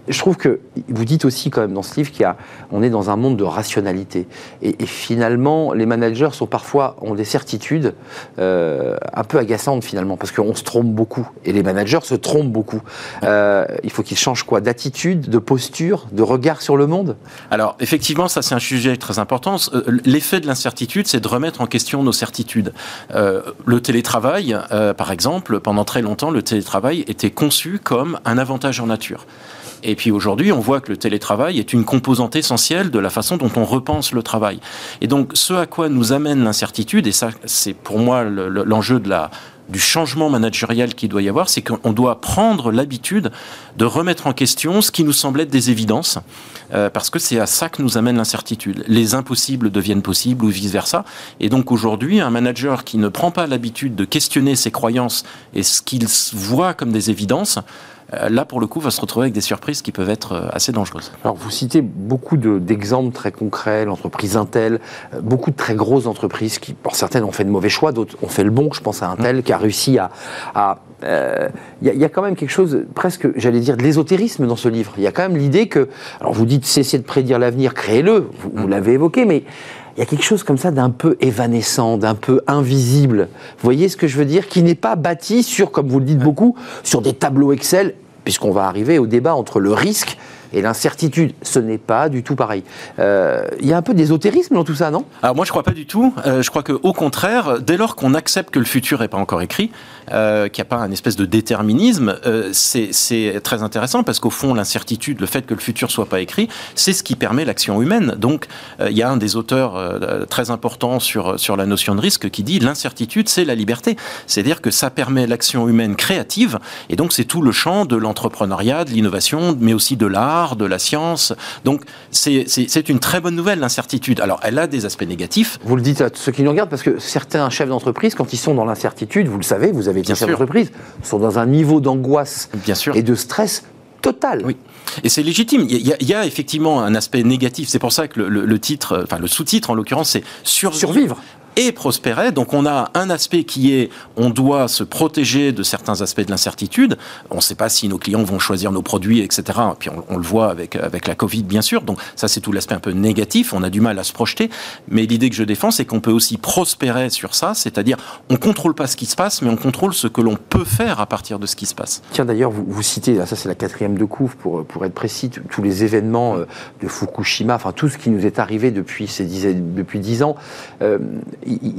je trouve que vous dites aussi quand même dans ce livre qu'on est dans un monde de rationalité. Et, finalement, les managers sont parfois ont des certitudes euh, un peu agaçantes finalement, parce qu'on se trompe beaucoup. Et les managers se trompent beaucoup. Euh, il faut qu'ils changent quoi? D'attitude, de posture, de regard sur le monde? Alors effectivement, ça c'est un sujet très important. Euh, l'effet de l'incertitude, c'est de remettre en question nos certitudes. le télétravail, par exemple, pendant très longtemps, le télétravail était conçu comme un avantage en nature. Et puis aujourd'hui, on voit que le télétravail est une composante essentielle de la façon dont on repense le travail. Et donc, ce à quoi nous amène l'incertitude, et ça, c'est pour moi l'enjeu du changement managérial qu'il doit y avoir, c'est qu'on doit prendre l'habitude de remettre en question ce qui nous semble être des évidences, euh, parce que c'est à ça que nous amène l'incertitude. Les impossibles deviennent possibles ou vice-versa. Et donc aujourd'hui, un manager qui ne prend pas l'habitude de questionner ses croyances et ce qu'il voit comme des évidences, là, pour le coup, va se retrouver avec des surprises qui peuvent être euh, assez dangereuses. Alors, vous citez beaucoup d'exemples très concrets, l'entreprise Intel, euh, beaucoup de très grosses entreprises qui, pour certaines, ont fait de mauvais choix, d'autres ont fait le bon. Je pense à Intel qui a réussi à. Il y, a quand même quelque chose, presque, j'allais dire, de l'ésotérisme dans ce livre. Il y a quand même l'idée que. Alors, vous dites cessez de prédire l'avenir, créez-le, vous, vous l'avez évoqué, mais il y a quelque chose comme ça d'un peu évanescent, d'un peu invisible. Vous voyez ce que je veux dire? Qui n'est pas bâti sur, comme vous le dites beaucoup, sur des tableaux Excel, puisqu'on va arriver au débat entre le risque et l'incertitude, ce n'est pas du tout pareil. Euh, il y a un peu d'ésotérisme dans tout ça, non? Alors moi, je ne crois pas du tout. Euh, je crois qu'au contraire, dès lors qu'on accepte que le futur n'est pas encore écrit, euh, qu'il n'y a pas un espèce de déterminisme, c'est très intéressant parce qu'au fond, l'incertitude, le fait que le futur soit pas écrit, c'est ce qui permet l'action humaine. Donc, il y a un des auteurs très importants sur, sur la notion de risque qui dit l'incertitude, c'est la liberté. C'est-à-dire que ça permet l'action humaine créative, et donc c'est tout le champ de l'entrepreneuriat, de l'innovation, mais aussi de l'art de la science. Donc c'est une très bonne nouvelle, l'incertitude. Alors elle a des aspects négatifs. Vous le dites à ceux qui nous regardent, parce que certains chefs d'entreprise, quand ils sont dans l'incertitude, vous le savez, vous avez été chef d'entreprise, sont dans un niveau d'angoisse et de stress total. Oui. Et c'est légitime. Il y, a, effectivement un aspect négatif. C'est pour ça que le, titre, enfin le sous-titre en l'occurrence, c'est survivre et prospérait. Donc on a un aspect qui est on doit se protéger de certains aspects de l'incertitude. On ne sait pas si nos clients vont choisir nos produits, etc. Puis on, le voit avec, avec la Covid, bien sûr. Donc ça, c'est tout l'aspect un peu négatif. On a du mal à se projeter. Mais l'idée que je défends, c'est qu'on peut aussi prospérer sur ça. C'est-à-dire, on contrôle pas ce qui se passe, mais on contrôle ce que l'on peut faire à partir de ce qui se passe. Tiens, d'ailleurs, vous, citez, ça c'est la quatrième de couve, pour, pour être précis, tous les événements euh, de Fukushima, enfin tout ce qui nous est arrivé depuis ces dix, depuis dix ans. Euh,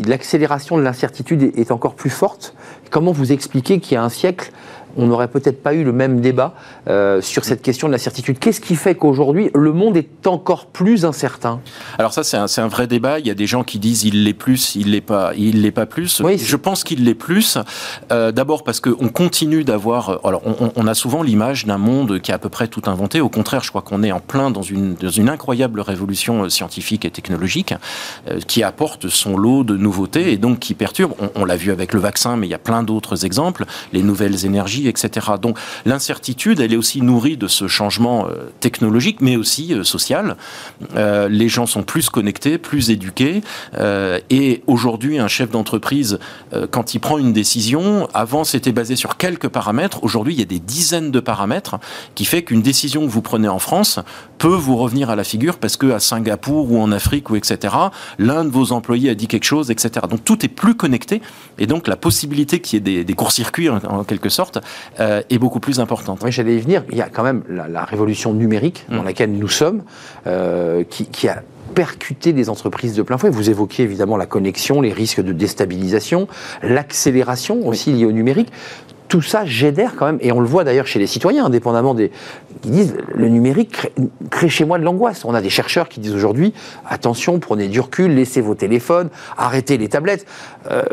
l'accélération de l'incertitude est encore plus forte. Comment vous expliquez qu'il y a un siècle, on n'aurait peut-être pas eu le même débat euh, sur cette question de l'incertitude. Qu'est-ce qui fait qu'aujourd'hui, le monde est encore plus incertain? Alors ça, c'est un, un, vrai débat. Il y a des gens qui disent il l'est plus, il l'est pas, il l'est pas plus. Oui, je pense qu'il l'est plus. Euh, D'abord parce qu'on continue d'avoir... Alors, on, on, a souvent l'image d'un monde qui est à peu près tout inventé. Au contraire, je crois qu'on est en plein dans une, dans une incroyable révolution euh, scientifique et technologique euh, qui apporte son lot de nouveautés et donc qui perturbe. On, on l'a vu avec le vaccin, mais il y a plein d'autres exemples, les nouvelles énergies, etc. Donc l'incertitude, elle est aussi nourrie de ce changement euh, technologique, mais aussi euh, social. Euh, les gens sont plus connectés, plus éduqués, et aujourd'hui, un chef d'entreprise, quand il prend une décision, avant c'était basé sur quelques paramètres. Aujourd'hui, il y a des dizaines de paramètres qui fait qu'une décision que vous prenez en France peut vous revenir à la figure parce que à Singapour ou en Afrique ou etc. L'un de vos employés a dit quelque chose, etc. Donc tout est plus connecté et donc la possibilité qu'il y ait des, courts-circuits en, quelque sorte euh, est beaucoup plus importante. Oui, j'allais y venir. Il y a quand même la, la révolution numérique dans mmh. laquelle nous sommes, euh, qui, qui a percuter les entreprises de plein fouet. Vous évoquiez évidemment la connexion, les risques de déstabilisation, l'accélération aussi liée au numérique tout ça génère quand même, et on le voit d'ailleurs chez les citoyens, indépendamment des. Ils disent le numérique crée, chez moi de l'angoisse. On a des chercheurs qui disent aujourd'hui attention, prenez du recul, laissez vos téléphones, arrêtez les tablettes. Euh,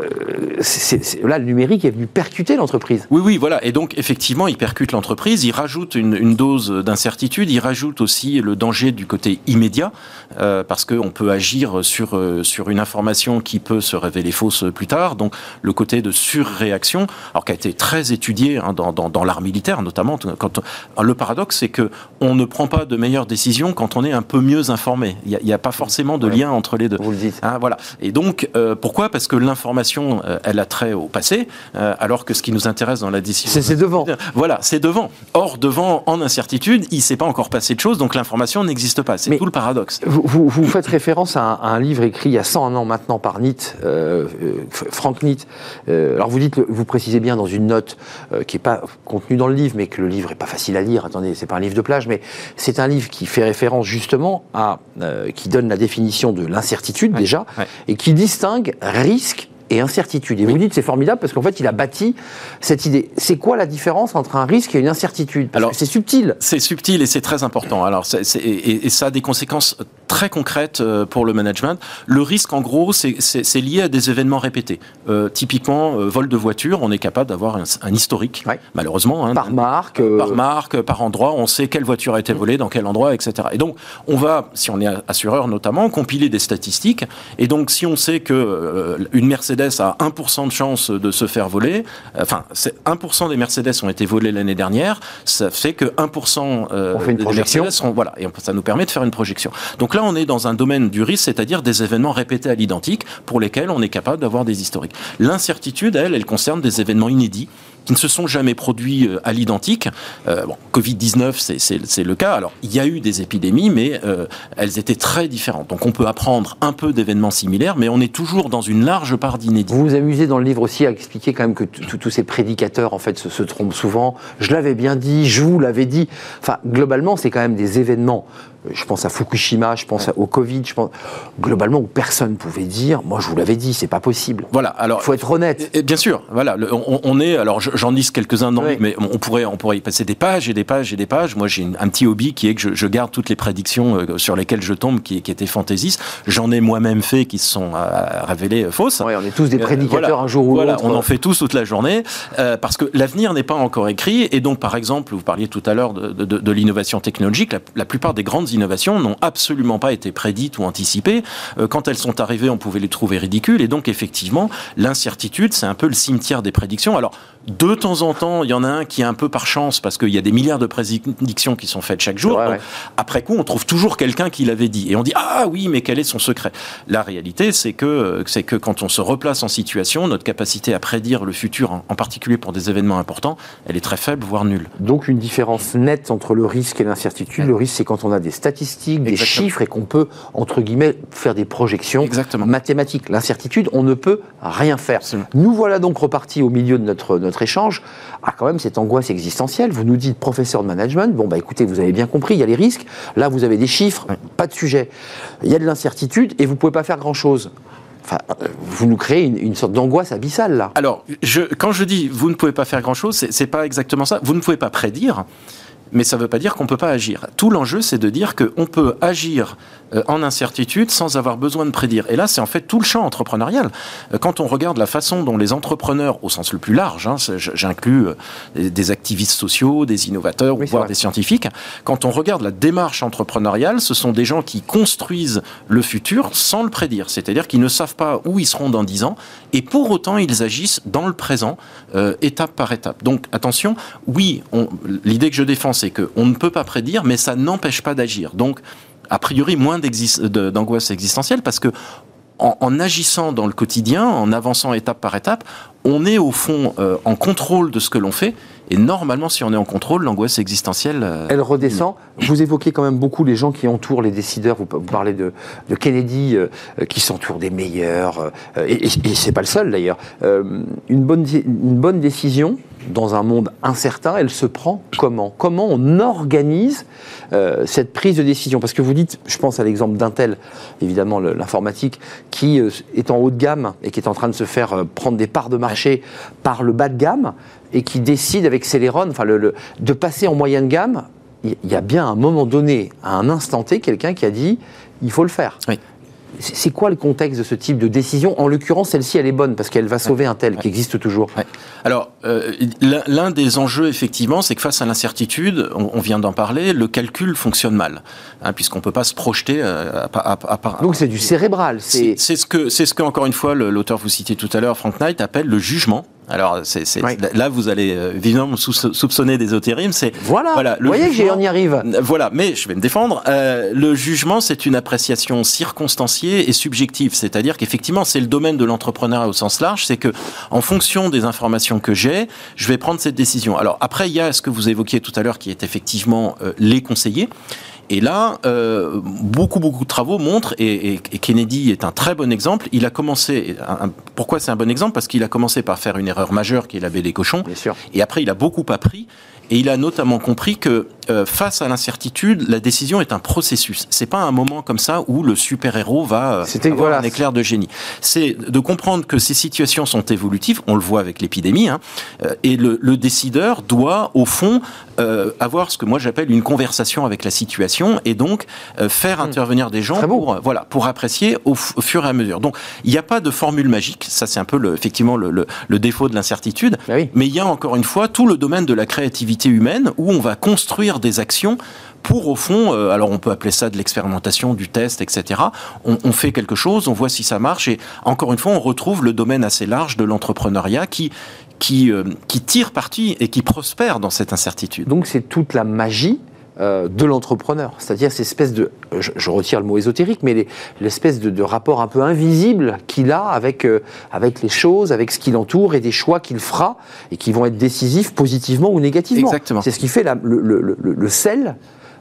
là, le numérique est venu percuter l'entreprise. Oui, oui, voilà. Et donc, effectivement, il percute l'entreprise, il rajoute une, dose d'incertitude, il rajoute aussi le danger du côté immédiat, euh, parce qu'on peut agir sur, euh, sur une information qui peut se révéler fausse plus tard. Donc, le côté de surréaction, alors qui a été très étudié hein, dans, dans, dans l'art militaire notamment. Quand le paradoxe, c'est que on ne prend pas de meilleures décisions quand on est un peu mieux informé. Il n'y a, a, pas forcément de ouais. lien entre les deux. Vous le dites. Hein, voilà. Et donc, euh, pourquoi? Parce que l'information, euh, elle a trait au passé, euh, alors que ce qui nous intéresse dans la décision... C'est devant. Voilà, c'est devant. Or, devant, en incertitude, il ne s'est pas encore passé de choses, donc l'information n'existe pas. C'est tout le paradoxe. Vous, vous, vous, faites référence à un, à un, livre écrit il y a 100 ans maintenant par Nietzsche, Frank Nietzsche. alors vous dites, vous précisez bien dans une note qui n'est pas contenu dans le livre, mais que le livre n'est pas facile à lire. Attendez, c'est pas un livre de plage, mais c'est un livre qui fait référence justement à, euh, qui donne la définition de l'incertitude ouais, déjà, ouais. et qui distingue risque et incertitude. Et oui. vous dites c'est formidable parce qu'en fait il a bâti cette idée. C'est quoi la différence entre un risque et une incertitude? Parce Alors c'est subtil. C'est subtil et c'est très important. Alors c est, c est, et, et, ça a des conséquences très concrètes euh, pour le management. Le risque en gros c'est lié à des événements répétés. Euh, typiquement euh, vol de voiture, on est capable d'avoir un, un, historique. Ouais. Malheureusement. Hein, par marque. Euh... Par marque, par endroit, on sait quelle voiture a été volée, dans quel endroit, etc. Et donc on va, si on est assureur notamment, compiler des statistiques. Et donc si on sait que une Mercedes a 1% de chance de se faire voler, enfin, 1% des Mercedes ont été volés l'année dernière, ça fait que 1% euh, des Mercedes sont, voilà, et ça nous permet de faire une projection. Donc là, on est dans un domaine du risque, c'est-à-dire des événements répétés à l'identique pour lesquels on est capable d'avoir des historiques. L'incertitude, elle, elle concerne des événements inédits qui ne se sont jamais produits euh, à l'identique. Euh, bon, Covid-19, c'est le cas. Alors, il y a eu des épidémies, mais euh, elles étaient très différentes. Donc, on peut apprendre un peu d'événements similaires, mais on est toujours dans une large part d'inédit. Vous vous amusez dans le livre aussi à expliquer quand même que tous ces prédicateurs, en fait, se, se trompent souvent. Je l'avais bien dit, je vous l'avais dit. Enfin, globalement, c'est quand même des événements je pense à Fukushima, je pense au Covid, je pense globalement où personne pouvait dire, moi je vous l'avais dit, c'est pas possible. Voilà, alors il faut être honnête. Et, et bien sûr, voilà, le, on, on, est, alors j'en liste quelques-uns oui. mais on pourrait, on pourrait y passer des pages et des pages et des pages. Moi j'ai un petit hobby qui est que je, je, garde toutes les prédictions euh, sur lesquelles je tombe, qui, qui étaient fantaisistes. J'en ai moi-même fait qui se sont euh, révélées fausses. Oui, on est tous des prédicateurs euh, voilà, un jour ou voilà, l'autre. On en fait tous toute la journée euh, parce que l'avenir n'est pas encore écrit et donc par exemple, vous parliez tout à l'heure de, de, de, de l'innovation technologique, la, la plupart des grandes innovations n'ont absolument pas été prédites ou anticipées. Euh, quand elles sont arrivées, on pouvait les trouver ridicules. Et donc, effectivement, l'incertitude, c'est un peu le cimetière des prédictions. Alors, de temps en temps, il y en a un qui est un peu par chance parce qu'il y a des milliards de prédictions qui sont faites chaque jour. Ouais. Après coup, on trouve toujours quelqu'un qui l'avait dit et on dit ah oui, mais quel est son secret? La réalité, c'est que c'est que quand on se replace en situation, notre capacité à prédire le futur, en particulier pour des événements importants, elle est très faible, voire nulle. Donc une différence nette entre le risque et l'incertitude. Ouais. Le risque, c'est quand on a des statistiques, des chiffres et qu'on peut entre guillemets faire des projections Exactement. mathématiques. L'incertitude, on ne peut rien faire. Nous voilà donc repartis au milieu de notre, notre notre échange a quand même cette angoisse existentielle. Vous nous dites professeur de management, bon bah écoutez, vous avez bien compris, il y a les risques, là vous avez des chiffres, pas de sujet. Il y a de l'incertitude et vous ne pouvez pas faire grand-chose. Enfin, vous nous créez une, sorte d'angoisse abyssale là. Alors, je, quand je dis vous ne pouvez pas faire grand chose, c'est pas exactement ça. Vous ne pouvez pas prédire mais ça ne veut pas dire qu'on ne peut pas agir. Tout l'enjeu, c'est de dire qu'on peut agir euh, en incertitude sans avoir besoin de prédire. Et là, c'est en fait tout le champ entrepreneurial. Euh, quand on regarde la façon dont les entrepreneurs, au sens le plus large, hein, j'inclus euh, des activistes sociaux, des innovateurs, voire des scientifiques, quand on regarde la démarche entrepreneuriale, ce sont des gens qui construisent le futur sans le prédire. C'est-à-dire qu'ils ne savent pas où ils seront dans dix ans, et pour autant, ils agissent dans le présent, étape par étape. Donc, attention, oui, l'idée que je défends, c'est qu'on ne peut pas prédire, mais ça n'empêche pas d'agir. Donc, a priori, moins d'angoisse existentielle parce que en, agissant dans le quotidien, en avançant étape par étape, on est au fond euh, en contrôle de ce que l'on fait. Et normalement, si on est en contrôle, l'angoisse existentielle... Euh, Elle redescend. Vous évoquez quand même beaucoup les gens qui entourent les décideurs. Vous, parlez de, Kennedy, euh, qui s'entoure des meilleurs. et, et c'est pas le seul d'ailleurs. une, bonne, une bonne décision, dans un monde incertain, elle se prend comment? Comment on organise euh, cette prise de décision? Parce que vous dites, je pense à l'exemple d'Intel, évidemment l'informatique, qui euh, est en haut de gamme et qui est en train de se faire euh, prendre des parts de marché par le bas de gamme et qui décide avec Celeron enfin de passer en moyenne gamme. Il y a bien à un moment donné, à un instant T, quelqu'un qui a dit il faut le faire. C'est quoi le contexte de ce type de décision? En l'occurrence, celle-ci, elle est bonne parce qu'elle va sauver un tel qui existe toujours. Alors, euh, l'un des enjeux, effectivement, c'est que face à l'incertitude, on, vient d'en parler, le calcul fonctionne mal, hein, puisqu'on ne peut pas se projeter euh, à, à, Donc c'est du cérébral. C'est ce que, c'est ce que encore une fois, l'auteur vous citiez tout à l'heure, Frank Knight, appelle le jugement. Alors, c'est, là, vous allez euh, évidemment soupçonner d'ésotérisme. C'est voilà. voilà vous voyez que on y arrive. Voilà, mais je vais me défendre. Euh, le jugement, c'est une appréciation circonstanciée et subjective. C'est-à-dire qu'effectivement, c'est le domaine de l'entrepreneuriat au sens large. C'est que, en fonction des informations que j'ai, je vais prendre cette décision. Alors après, il y a ce que vous évoquiez tout à l'heure, qui est effectivement euh, les conseillers. Et là, euh, beaucoup, beaucoup de travaux montrent, et, Kennedy est un très bon exemple, il a commencé, pourquoi c'est un bon exemple? Parce qu'il a commencé par faire une erreur majeure qui est laver les cochons, Bien sûr. et après il a beaucoup appris, et il a notamment compris que euh, face à l'incertitude, la décision est un processus. C'est pas un moment comme ça où le super-héros va euh, avoir un éclair de génie. C'est de comprendre que ces situations sont évolutives, on le voit avec l'épidémie, hein, et le, le, décideur doit, au fond, avoir ce que moi j'appelle une conversation avec la situation, et donc euh, faire hmm. intervenir des gens pour, voilà, pour apprécier au, fur et à mesure. Donc, il n'y a pas de formule magique, ça c'est un peu le, effectivement le, le, le défaut de l'incertitude, bah mais il y a encore une fois tout le domaine de la créativité humaine où on va construire des actions pour au fond, euh, alors on peut appeler ça de l'expérimentation, du test, etc. On, on, fait quelque chose, on voit si ça marche, et encore une fois, on retrouve le domaine assez large de l'entrepreneuriat qui qui, euh, qui tire parti et qui prospère dans cette incertitude. Donc c'est toute la magie euh, de l'entrepreneur. C'est-à-dire cette espèce de, je, retire le mot ésotérique, mais l'espèce de, rapport un peu invisible qu'il a avec, avec les choses, avec ce qui l'entoure et des choix qu'il fera et qui vont être décisifs positivement ou négativement. Exactement. C'est ce qui fait la, le, le, le, sel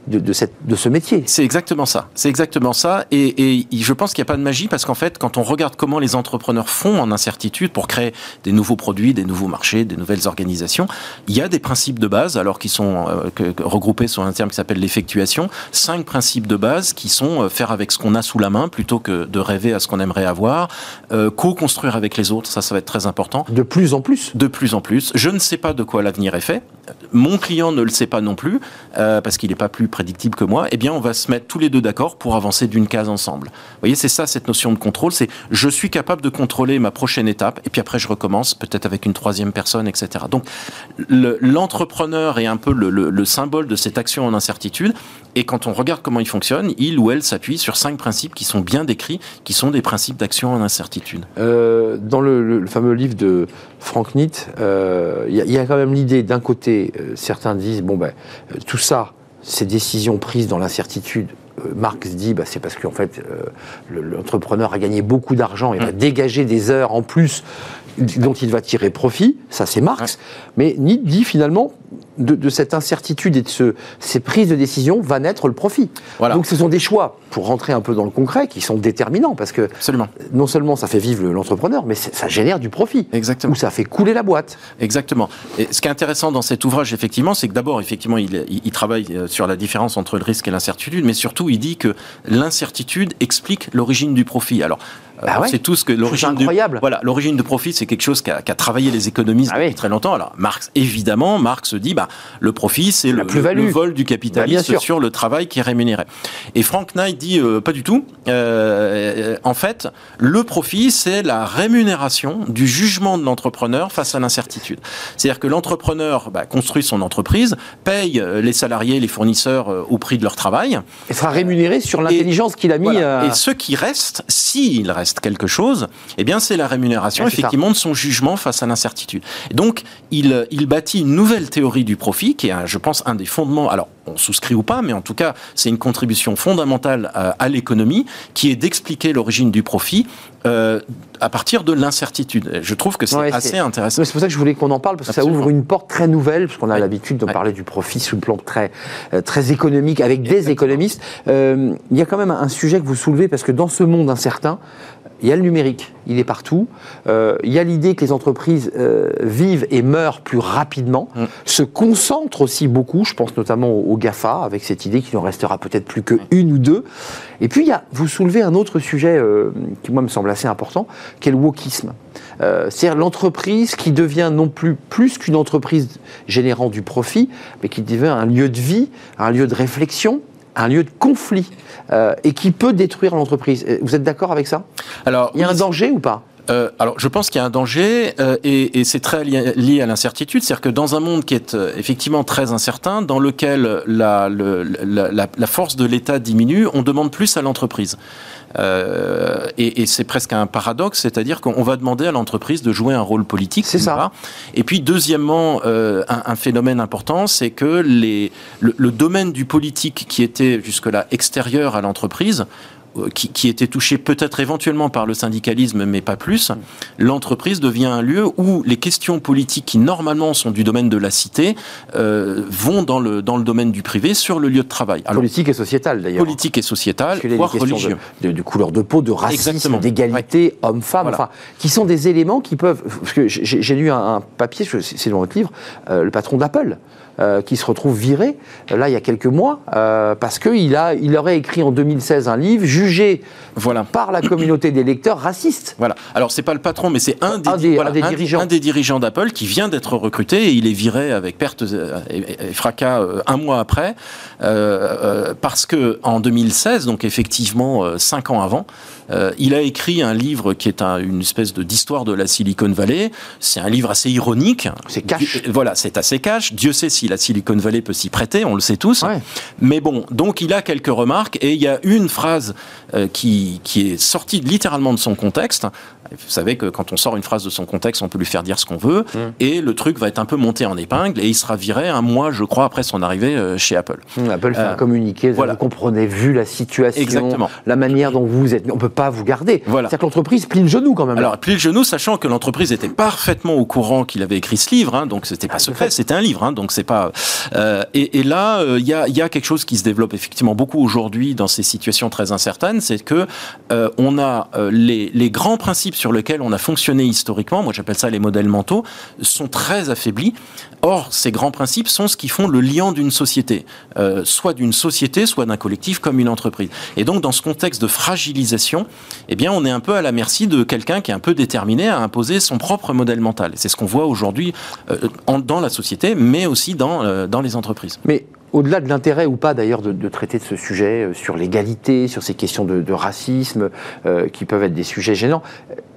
de, cette, de ce métier. C'est exactement ça. C'est exactement ça. Et, et je pense qu'il n'y a pas de magie parce qu'en fait, quand on regarde comment les entrepreneurs font en incertitude pour créer des nouveaux produits, des nouveaux marchés, des nouvelles organisations, il y a des principes de base, alors qui sont euh, regroupés sur un terme qui s'appelle l'effectuation. Cinq principes de base qui sont euh, faire avec ce qu'on a sous la main plutôt que de rêver à ce qu'on aimerait avoir, euh, co-construire avec les autres, ça, ça va être très important. De plus en plus. De plus en plus. Je ne sais pas de quoi l'avenir est fait. Mon client ne le sait pas non plus euh, parce qu'il n'est pas plus prédictible que moi, eh bien, on va se mettre tous les deux d'accord pour avancer d'une case ensemble. Vous voyez, c'est ça cette notion de contrôle, c'est je suis capable de contrôler ma prochaine étape, et puis après je recommence, peut-être avec une troisième personne, etc. Donc, l'entrepreneur est un peu le, le, symbole de cette action en incertitude, et quand on regarde comment il fonctionne, il ou elle s'appuie sur cinq principes qui sont bien décrits, qui sont des principes d'action en incertitude. Euh, dans le, fameux livre de Frank Nitt, euh, il y, a quand même l'idée, d'un côté, euh, certains disent, bon ben, tout ça, ces décisions prises dans l'incertitude, Marx dit, bah, c'est parce qu'en fait, l'entrepreneur a gagné beaucoup d'argent, il va mm. dégager des heures en plus dont il va tirer profit, ça c'est Marx, mais Nietzsche dit finalement, de, cette incertitude et de ce, ces prises de décision va naître le profit. Donc ce sont des choix, pour rentrer un peu dans le concret, qui sont déterminants, parce que Absolument. non seulement ça fait vivre l'entrepreneur, mais ça génère du profit. Exactement. Ou ça fait couler la boîte. Exactement. Et ce qui est intéressant dans cet ouvrage, effectivement, c'est que d'abord, effectivement, il, il, travaille euh, sur la différence entre le risque et l'incertitude, mais surtout, il dit que l'incertitude explique l'origine du profit. Alors, Bah on sait tous que l'origine du, voilà, l'origine de profit, c'est quelque chose qu'a qu travaillé les économistes ah depuis très longtemps. Alors, Marx, évidemment, Marx dit, bah, le profit, c'est le, le, vol du capitalisme bah, sur le travail qui est rémunéré. Et Frank Knight dit, euh, pas du tout. Euh, en fait, le profit, c'est la rémunération du jugement de l'entrepreneur face à l'incertitude. C'est-à-dire que l'entrepreneur bah, construit son entreprise, paye euh, les salariés, les fournisseurs euh, au prix de leur travail. Et sera rémunéré sur l'intelligence qu'il a mis. Et ce qui reste, s'il reste quelque chose, eh bien, c'est la rémunération, effectivement, de son jugement face à l'incertitude. Donc, il, il bâtit une nouvelle théorie du profit, qui est, je pense, un des fondements. Alors, on souscrit ou pas, mais en tout cas, c'est une contribution fondamentale à, à l'économie, qui est d'expliquer l'origine du profit euh, à partir de l'incertitude. Je trouve que c'est assez intéressant. C'est pour ça que je voulais qu'on en parle, parce que ça ouvre une porte très nouvelle, parce qu'on a l'habitude de parler du profit sous le plan très, euh, très économique avec des économistes. Euh, il y a quand même un sujet que vous soulevez, parce que dans ce monde incertain, il y a le numérique, il est partout. Euh, il y a l'idée que les entreprises vivent et meurent plus rapidement, mm. se concentrent aussi beaucoup, je pense notamment aux, GAFA, avec cette idée qu'il en restera peut-être plus que une ou deux. Et puis, il y a, vous soulevez un autre sujet euh, qui, moi, me semble assez important, qui est le wokisme. C'est-à-dire l'entreprise qui devient non plus plus qu'une entreprise générant du profit, mais qui devient un lieu de vie, un lieu de réflexion, un lieu de conflit euh, et qui peut détruire l'entreprise. Euh, vous êtes d'accord avec ça? Alors, il y a un danger ou pas? Euh, alors, je pense qu'il y a un danger et, et c'est très lié, à l'incertitude. C'est-à-dire que dans un monde qui est effectivement très incertain, dans lequel la, le, la, la, la force de l'État diminue, on demande plus à l'entreprise. Euh, et, et c'est presque un paradoxe, c'est-à-dire qu'on va demander à l'entreprise de jouer un rôle politique. C'est ça. Et puis deuxièmement, euh, un, un, phénomène important, c'est que les, le, le, domaine du politique qui était jusque-là extérieur à l'entreprise euh, qui, qui, était touché peut-être éventuellement par le syndicalisme, mais pas plus, l'entreprise devient un lieu où les questions politiques qui normalement sont du domaine de la cité euh, vont dans le, dans le domaine du privé sur le lieu de travail. Alors, politique et sociétale d'ailleurs. Politique et sociétale, voire religieux. De, de, couleur de peau, de racisme, d'égalité, homme-femme, enfin, qui sont des éléments qui peuvent. Parce que j'ai lu un, un papier, c'est dans votre livre, euh, le patron d'Apple. Euh, qui se retrouve viré, euh, là, il y a quelques mois, euh, parce qu'il a, il aurait écrit en 2016 un livre jugé voilà. par la communauté des lecteurs raciste. Voilà. Alors, c'est pas le patron, mais c'est un, un, voilà, un des, dirigeants. Un des dirigeants d'Apple qui vient d'être recruté et il est viré avec perte et, fracas un mois après, parce que en 2016, donc effectivement cinq ans avant, il a écrit un livre qui est un, une espèce de d'histoire de la Silicon Valley. C'est un livre assez ironique. C'est cash. Voilà, c'est assez cash. Dieu sait si la Silicon Valley peut s'y prêter, on le sait tous. Ouais. Mais bon, donc il a quelques remarques et il y a une phrase euh, qui, qui est sortie littéralement de son contexte. Vous savez que quand on sort une phrase de son contexte, on peut lui faire dire ce qu'on veut. Mmh. Et le truc va être un peu monté en épingle et il sera viré un mois, je crois, après son arrivée euh, chez Apple. Mmh, Apple fait un communiqué. Voilà. Vous comprenez, vu la situation, Exactement. la manière dont vous êtes. On peut pas vous garder. Voilà. C'est-à-dire que l'entreprise plie le genou quand même. Alors, plie le genou, sachant que l'entreprise était parfaitement au courant qu'il avait écrit ce livre, hein, donc c'était pas secret, c'était un livre, hein, donc c'est pas. Euh, et, et, là, il euh, y, a, y, a, quelque chose qui se développe effectivement beaucoup aujourd'hui dans ces situations très incertaines, c'est que euh, on a euh, les, les, grands principes sur lesquels on a fonctionné historiquement, moi j'appelle ça les modèles mentaux, sont très affaiblis. Or, ces grands principes sont ce qui font le lien d'une société, euh, soit d'une société, soit d'un collectif, comme une entreprise. Et donc, dans ce contexte de fragilisation, eh bien, on est un peu à la merci de quelqu'un qui est un peu déterminé à imposer son propre modèle mental. C'est ce qu'on voit aujourd'hui euh, dans la société, mais aussi dans, euh, dans les entreprises. Mais au-delà de l'intérêt ou pas d'ailleurs de, traiter de ce sujet sur l'égalité, sur ces questions de, racisme, qui peuvent être des sujets gênants,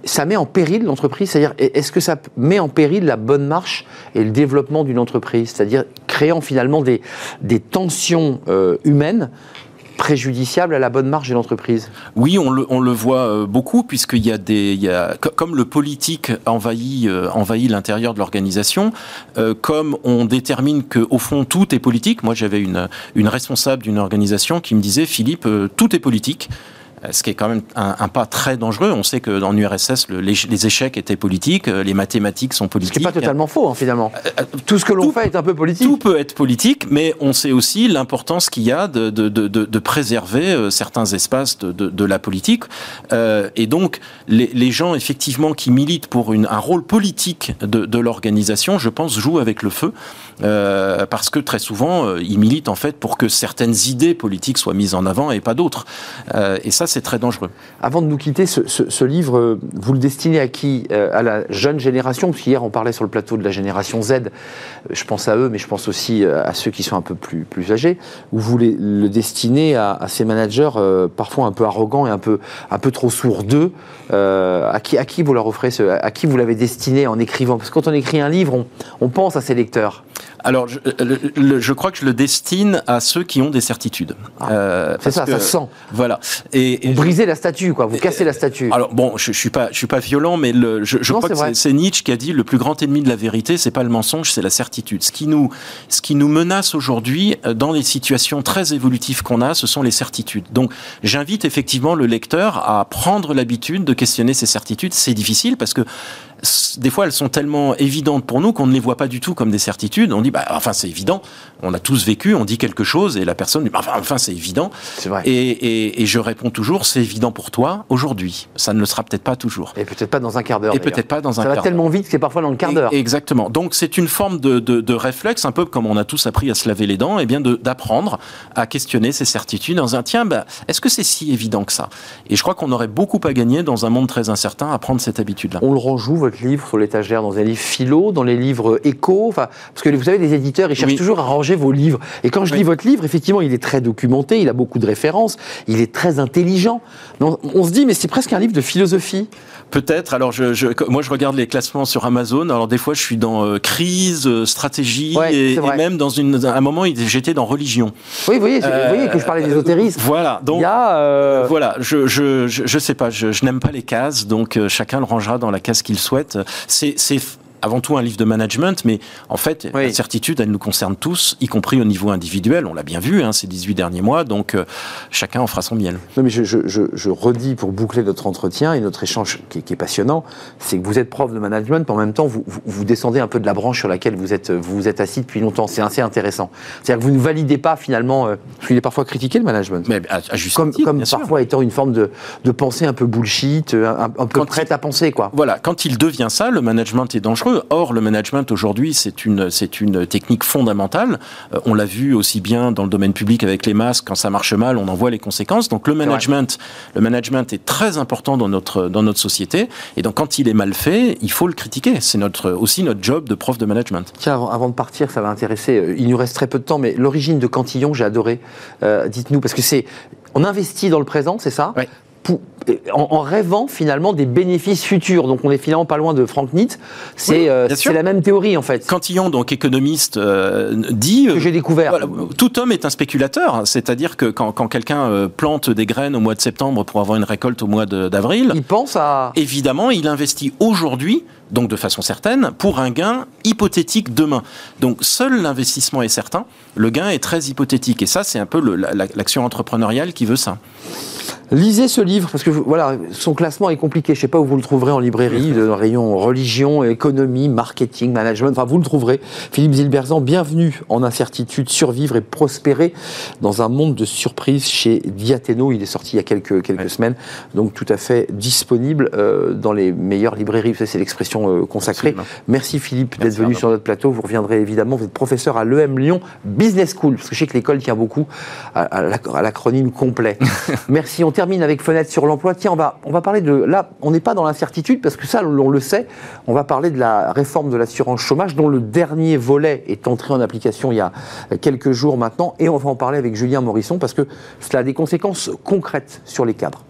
ça met en péril l'entreprise C'est-à-dire, est-ce que ça met en péril la bonne marche et le développement d'une entreprise C'est-à-dire créant finalement des, tensions euh, humaines préjudiciable à la bonne marche de l'entreprise Oui, on le, voit euh, beaucoup, puisqu'il y a des. Comme le politique envahit, euh, l'intérieur de l'organisation, comme on détermine qu'au fond tout est politique. Moi, j'avais une, responsable d'une organisation qui me disait Philippe, tout est politique. Euh, ce qui est quand même un, un, pas très dangereux. On sait que dans l'URSS, le, les, les, échecs étaient politiques, euh, les mathématiques sont politiques. Ce qui n'est pas totalement faux, hein, finalement. Euh, tout ce que l'on fait est un peu politique. Tout peut être politique, mais on sait aussi l'importance qu'il y a de, de, de, de, préserver certains espaces de, la politique. Euh, et donc, les, les, gens, effectivement, qui militent pour une, un rôle politique de, l'organisation, je pense, jouent avec le feu, euh, parce que très souvent, ils militent, en fait, pour que certaines idées politiques soient mises en avant et pas d'autres. et ça, ça, c'est très dangereux. Avant de nous quitter, ce, livre, vous le destinez à qui À la jeune génération? Parce qu'hier, on parlait sur le plateau de la génération Z. Je pense à eux, mais je pense aussi à ceux qui sont un peu plus, plus âgés. Ou vous le destinez à, ces managers parfois un peu arrogants et un peu, un peu trop sourds d'eux à, qui, à qui vous leur offrez ce, À qui vous l'avez destiné en écrivant? Parce que quand on écrit un livre, on pense à ses lecteurs. Alors, je, je, crois que je le destine à ceux qui ont des certitudes. Ah, euh, c'est ça, ça se sent. Voilà. Et, vous brisez la statue, quoi. Vous cassez la statue. Alors bon, je, je suis pas, je suis pas violent, mais le, je, je crois que c'est Nietzsche qui a dit le plus grand ennemi de la vérité, c'est pas le mensonge, c'est la certitude. Ce qui nous, ce qui nous menace aujourd'hui euh, dans les situations très évolutives qu'on a, ce sont les certitudes. Donc, j'invite effectivement le lecteur à prendre l'habitude de questionner ses certitudes. C'est difficile parce que des fois, elles sont tellement évidentes pour nous qu'on ne les voit pas du tout comme des certitudes. On dit, bah, enfin, c'est évident. On a tous vécu, on dit quelque chose et la personne dit, bah, enfin, c'est évident. C'est vrai. Et, je réponds toujours, c'est évident pour toi aujourd'hui. Ça ne le sera peut-être pas toujours. Et peut-être pas dans un quart d'heure. Et peut-être pas dans un quart d'heure. Ça va tellement vite que c'est parfois dans le quart d'heure. Exactement. Donc, c'est une forme de, réflexe, un peu comme on a tous appris à se laver les dents, et bien d'apprendre à questionner ces certitudes dans un tiens, bah, est-ce que c'est si évident que ça? Et je crois qu'on aurait beaucoup à gagner dans un monde très incertain à prendre cette habitude-là. On le rejoue, votre livre, sur l'étagère, dans un livre philo, dans les livres éco Enfin, parce que vous savez, les éditeurs, ils cherchent toujours à ranger vos livres. Et quand je lis votre livre, effectivement, il est très documenté, il a beaucoup de références, il est très intelligent. on se dit, mais c'est presque un livre de philosophie. Peut-être. Alors, je, moi, je regarde les classements sur Amazon. Alors, des fois, je suis dans euh, crise, euh, stratégie, et, même dans une, un moment, j'étais dans religion. Oui, vous voyez, vous voyez que je parlais d'ésotérisme. Voilà. Donc, euh, voilà. Je, je, je, sais pas. Je, n'aime pas les cases, donc chacun le rangera dans la case qu'il souhaite. C'est avant tout un livre de management, mais en fait, la certitude, elle nous concerne tous, y compris au niveau individuel. On l'a bien vu hein, ces 18 derniers mois, donc euh, chacun en fera son miel. Non, mais je, je, je, redis pour boucler notre entretien et notre échange qui, qui est passionnant, c'est que vous êtes prof de management, mais en même temps, vous, vous, descendez un peu de la branche sur laquelle vous êtes, vous, êtes assis depuis longtemps. C'est assez intéressant. C'est-à-dire que vous ne validez pas finalement, euh, qu'il est parfois critiqué le management. Mais à, juste comme, comme parfois étant une forme de, de, pensée un peu bullshit, euh, un, un peu prête à penser, quoi. Voilà, quand il devient ça, le management est dangereux Or, le management aujourd'hui, c'est une, c'est une technique fondamentale. Euh, on l'a vu aussi bien dans le domaine public avec les masques. Quand ça marche mal, on en voit les conséquences. Donc, le management, le management est très important dans notre, dans notre société. Et donc, quand il est mal fait, il faut le critiquer. C'est notre, aussi notre job de prof de management. Tiens, avant, de partir, ça va intéresser. Euh, il nous reste très peu de temps, mais l'origine de Cantillon, j'ai adoré. Euh, dites-nous, parce que c'est. On investit dans le présent, c'est ça? Oui en, rêvant finalement des bénéfices futurs. Donc on est finalement pas loin de Frank Nietzsche. C'est euh, la même théorie en fait. Cantillon, donc économiste, euh, dit que j'ai découvert. tout homme est un spéculateur, c'est-à-dire que quand, quelqu'un euh, plante des graines au mois de septembre pour avoir une récolte au mois d'avril, il pense à évidemment il investit aujourd'hui donc de façon certaine, pour un gain hypothétique demain. Donc seul l'investissement est certain, le gain est très hypothétique. Et ça, c'est un peu l'action entrepreneuriale qui veut ça. Lisez ce livre parce que voilà, son classement est compliqué. Je ne sais pas où vous le trouverez en librairie, le rayon religion, économie, marketing, management. Enfin, vous le trouverez. Philippe Zilberzan, bienvenue en incertitude, survivre et prospérer dans un monde de surprises chez Diateno. Il est sorti il y a quelques quelques semaines, donc tout à fait disponible euh, dans les meilleures librairies. C'est l'expression euh, consacrée. Merci Philippe d'être venu sur notre plateau. Vous reviendrez évidemment. Vous êtes professeur à l'EM Lyon Business School, parce que je sais que l'école tient beaucoup à, l'acronyme complet. Merci termine avec fenêtre sur l'emploi. Tiens, on va, on va parler de. Là, on n'est pas dans l'incertitude parce que ça, on le sait. On va parler de la réforme de l'assurance chômage dont le dernier volet est entré en application il y a quelques jours maintenant. Et on va en parler avec Julien Morisson parce que cela a des conséquences concrètes sur les cadres.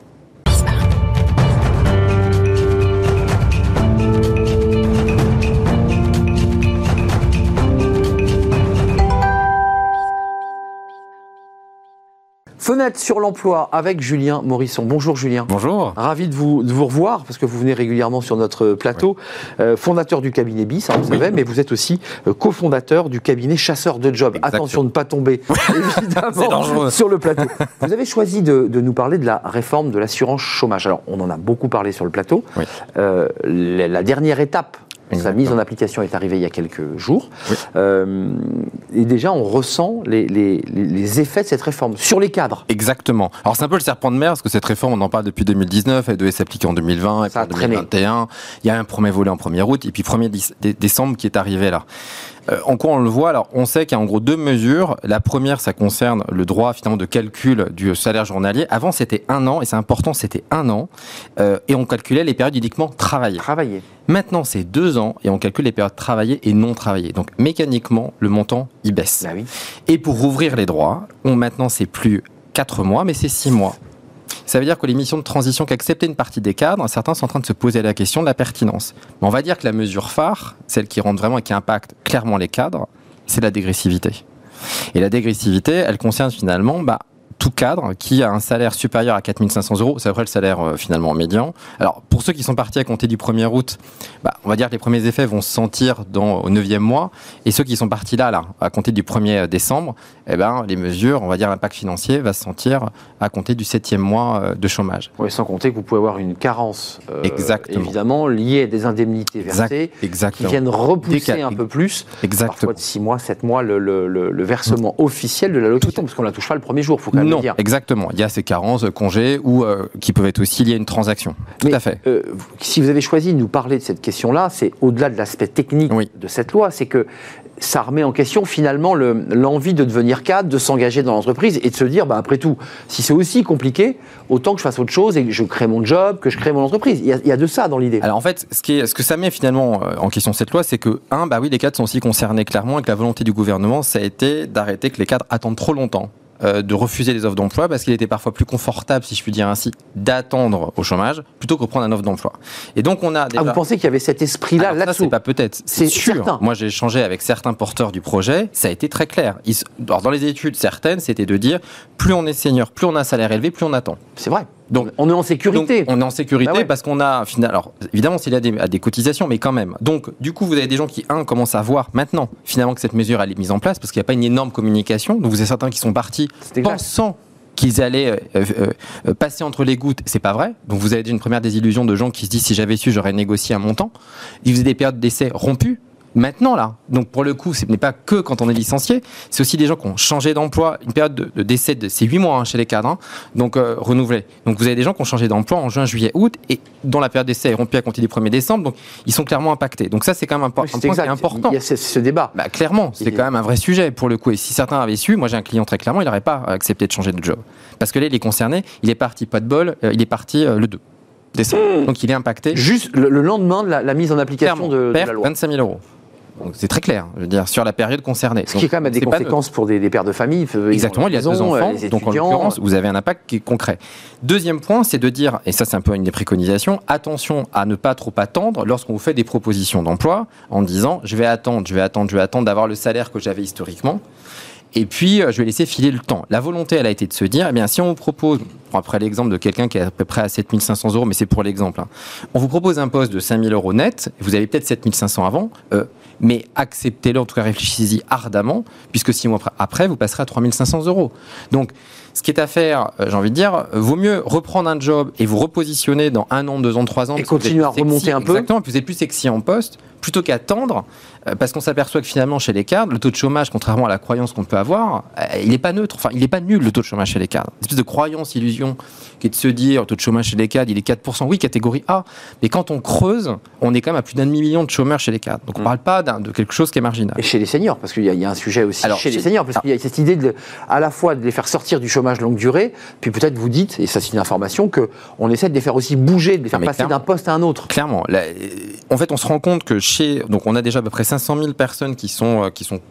Fenêtre sur l'emploi avec Julien Morisson. Bonjour Julien. Bonjour. Ravi de vous, de vous revoir parce que vous venez régulièrement sur notre plateau. Euh, fondateur du cabinet BIS, hein, vous savez, mais vous êtes aussi euh, cofondateur du cabinet Chasseur de Job. Attention de ne pas tomber évidemment sur le plateau. vous avez choisi de, nous parler de la réforme de l'assurance chômage. Alors on en a beaucoup parlé sur le plateau. Euh, la dernière étape sa mise en application est arrivée il y a quelques jours. Euh, et déjà, on ressent les, les, effets de cette réforme sur les cadres. Exactement. Alors, c'est un peu le serpent de mer, parce que cette réforme, on en parle depuis 2019, elle devait s'appliquer en 2020 et en 2021. Il y a un premier volet en 1er août, et puis 1er décembre qui est arrivé là. En quoi on le voit? Alors, on sait qu'il y a en gros deux mesures. La première, ça concerne le droit finalement de calcul du salaire journalier. Avant, c'était un an, et c'est important, c'était un an, et on calculait les périodes uniquement travaillées. Travaillées. Maintenant, c'est deux ans et on calcule les périodes travaillées et non travaillées. Donc, mécaniquement, le montant, il baisse. Bah oui. Et pour rouvrir les droits, on, maintenant, c'est plus quatre mois, mais c'est six mois. Ça veut dire que les missions de transition qu'acceptaient une partie des cadres, certains sont en train de se poser la question de la pertinence. Mais on va dire que la mesure phare, celle qui rentre vraiment et qui impacte clairement les cadres, c'est la dégressivité. Et la dégressivité, elle concerne finalement bah, tout cadre qui a un salaire supérieur à 4500 euros, c'est après le salaire euh, finalement médian. Alors pour ceux qui sont partis à compter du 1er août, bah, on va dire que les premiers effets vont se sentir dans, au 9e mois, et ceux qui sont partis là, là, à compter du 1er décembre, eh ben, les mesures, on va dire l'impact financier va se sentir à compter du 7e mois euh, de chômage. Oui, sans compter que vous pouvez avoir une carence, euh, évidemment, liée à des indemnités versées, qui viennent repousser un peu plus, Exactement. parfois de 6 mois, 7 mois, le, le, le, versement officiel de la location, parce qu'on ne la touche pas le premier jour, faut quand même non, exactement. Il y a ces carences, congés, ou euh, qui peuvent être aussi liées à une transaction. Tout à fait. Euh, si vous avez choisi de nous parler de cette question-là, c'est au-delà de l'aspect technique de cette loi, c'est que ça remet en question finalement l'envie de devenir cadre, de s'engager dans l'entreprise et de se dire, bah, après tout, si c'est aussi compliqué, autant que je fasse autre chose et que je crée mon job, que je crée mon entreprise. Il y a, de ça dans l'idée. Alors en fait, ce, qui est, ce que ça met finalement euh, en question cette loi, c'est que, un, bah oui, les cadres sont aussi concernés clairement et que la volonté du gouvernement, ça a été d'arrêter que les cadres attendent trop longtemps euh, de refuser les offres d'emploi parce qu'il était parfois plus confortable, si je puis dire ainsi, d'attendre au chômage plutôt que de prendre un offre d'emploi. Et donc on a déjà... Ah, vous pensez qu'il y avait cet esprit-là là-dessous Ça, c'est pas peut-être, c'est sûr. Certain. Moi, j'ai échangé avec certains porteurs du projet, ça a été très clair. Alors, dans les études, certaines, c'était de dire plus on est senior, plus on a un salaire élevé, plus on attend. C'est vrai. Donc, on est en sécurité. on est en sécurité bah parce qu'on a, alors évidemment, s'il y a des, des, cotisations, mais quand même. Donc, du coup, vous avez des gens qui, un, commencent à voir maintenant, finalement, que cette mesure, elle est mise en place parce qu'il n'y a pas une énorme communication. Donc, vous avez certains qui sont partis pensant qu'ils allaient euh, euh, euh, passer entre les gouttes, c'est pas vrai. Donc vous avez une première désillusion de gens qui se disent si j'avais su, j'aurais négocié un montant. Ils faisaient des périodes d'essai rompues maintenant là. Donc pour le coup, ce n'est pas que quand on est licencié, c'est aussi des gens qui ont changé d'emploi, une période de, décès de c'est 8 mois hein, chez les cadres, hein. donc euh, renouvelé. Donc vous avez des gens qui ont changé d'emploi en juin, juillet, août et dont la période d'essai est rompue à compter du 1er décembre, donc ils sont clairement impactés. Donc ça c'est quand même un, point qui est important. Il y a ce, débat. Bah, clairement, c'est quand même un vrai sujet pour le coup. Et si certains avaient su, moi j'ai un client très clairement, il n'aurait pas accepté de changer de job. Parce que là, il est concerné, il est parti, pas de bol, euh, il est parti euh, le 2 décembre. Mmh. Donc il est impacté. Juste le, lendemain de la, mise en application de, de, la loi. 25 000 euros. Donc c'est très clair, je veux dire, sur la période concernée. Ce qui est quand même des conséquences pour des, pères de famille. Exactement, il y a deux enfants, donc en l'occurrence, vous avez un impact qui est concret. Deuxième point, c'est de dire, et ça c'est un peu une des préconisations, attention à ne pas trop attendre lorsqu'on vous fait des propositions d'emploi en disant je vais attendre, je vais attendre, je vais attendre d'avoir le salaire que j'avais historiquement. Et puis, euh, je vais laisser filer le temps. La volonté, elle a été de se dire, eh bien, si on vous propose, après l'exemple de quelqu'un qui est à peu près à 7500 euros, mais c'est pour l'exemple, hein, on vous propose un poste de 5000 euros net, vous avez peut-être 7500 avant, euh, mais acceptez-le, en tout cas réfléchissez-y ardemment, puisque six mois après, vous passerez à 3500 euros. Donc, ce qui est à faire, euh, j'ai envie de dire, vaut mieux reprendre un job et vous repositionner dans un an, deux ans, trois ans. Et continuer à remonter un peu. Exactement, puis vous êtes plus sexy en poste, plutôt qu'attendre, parce qu'on s'aperçoit que finalement, chez les cadres, le taux de chômage, contrairement à la croyance qu'on peut avoir, euh, il n'est pas neutre. Enfin, il n'est pas nul, le taux de chômage chez les cadres. Une espèce de croyance, illusion, qui est de se dire, le taux de chômage chez les cadres, il est 4%. Oui, catégorie A. Mais quand on creuse, on est quand même à plus d'un demi-million de chômeurs chez les cadres. Donc, on ne mm. parle pas de quelque chose qui est marginal. Et chez les seniors, parce qu'il y, a un sujet aussi chez, les seniors, parce qu'il y a cette idée de, à la fois de les faire sortir du chômage longue durée, puis peut-être vous dites, et ça c'est une information, qu'on essaie de les faire aussi bouger, de les faire passer d'un poste à un autre. Clairement. en fait, on se rend compte que chez. Donc, on a déjà à peu près 500 000 personnes qui sont, euh, qui sont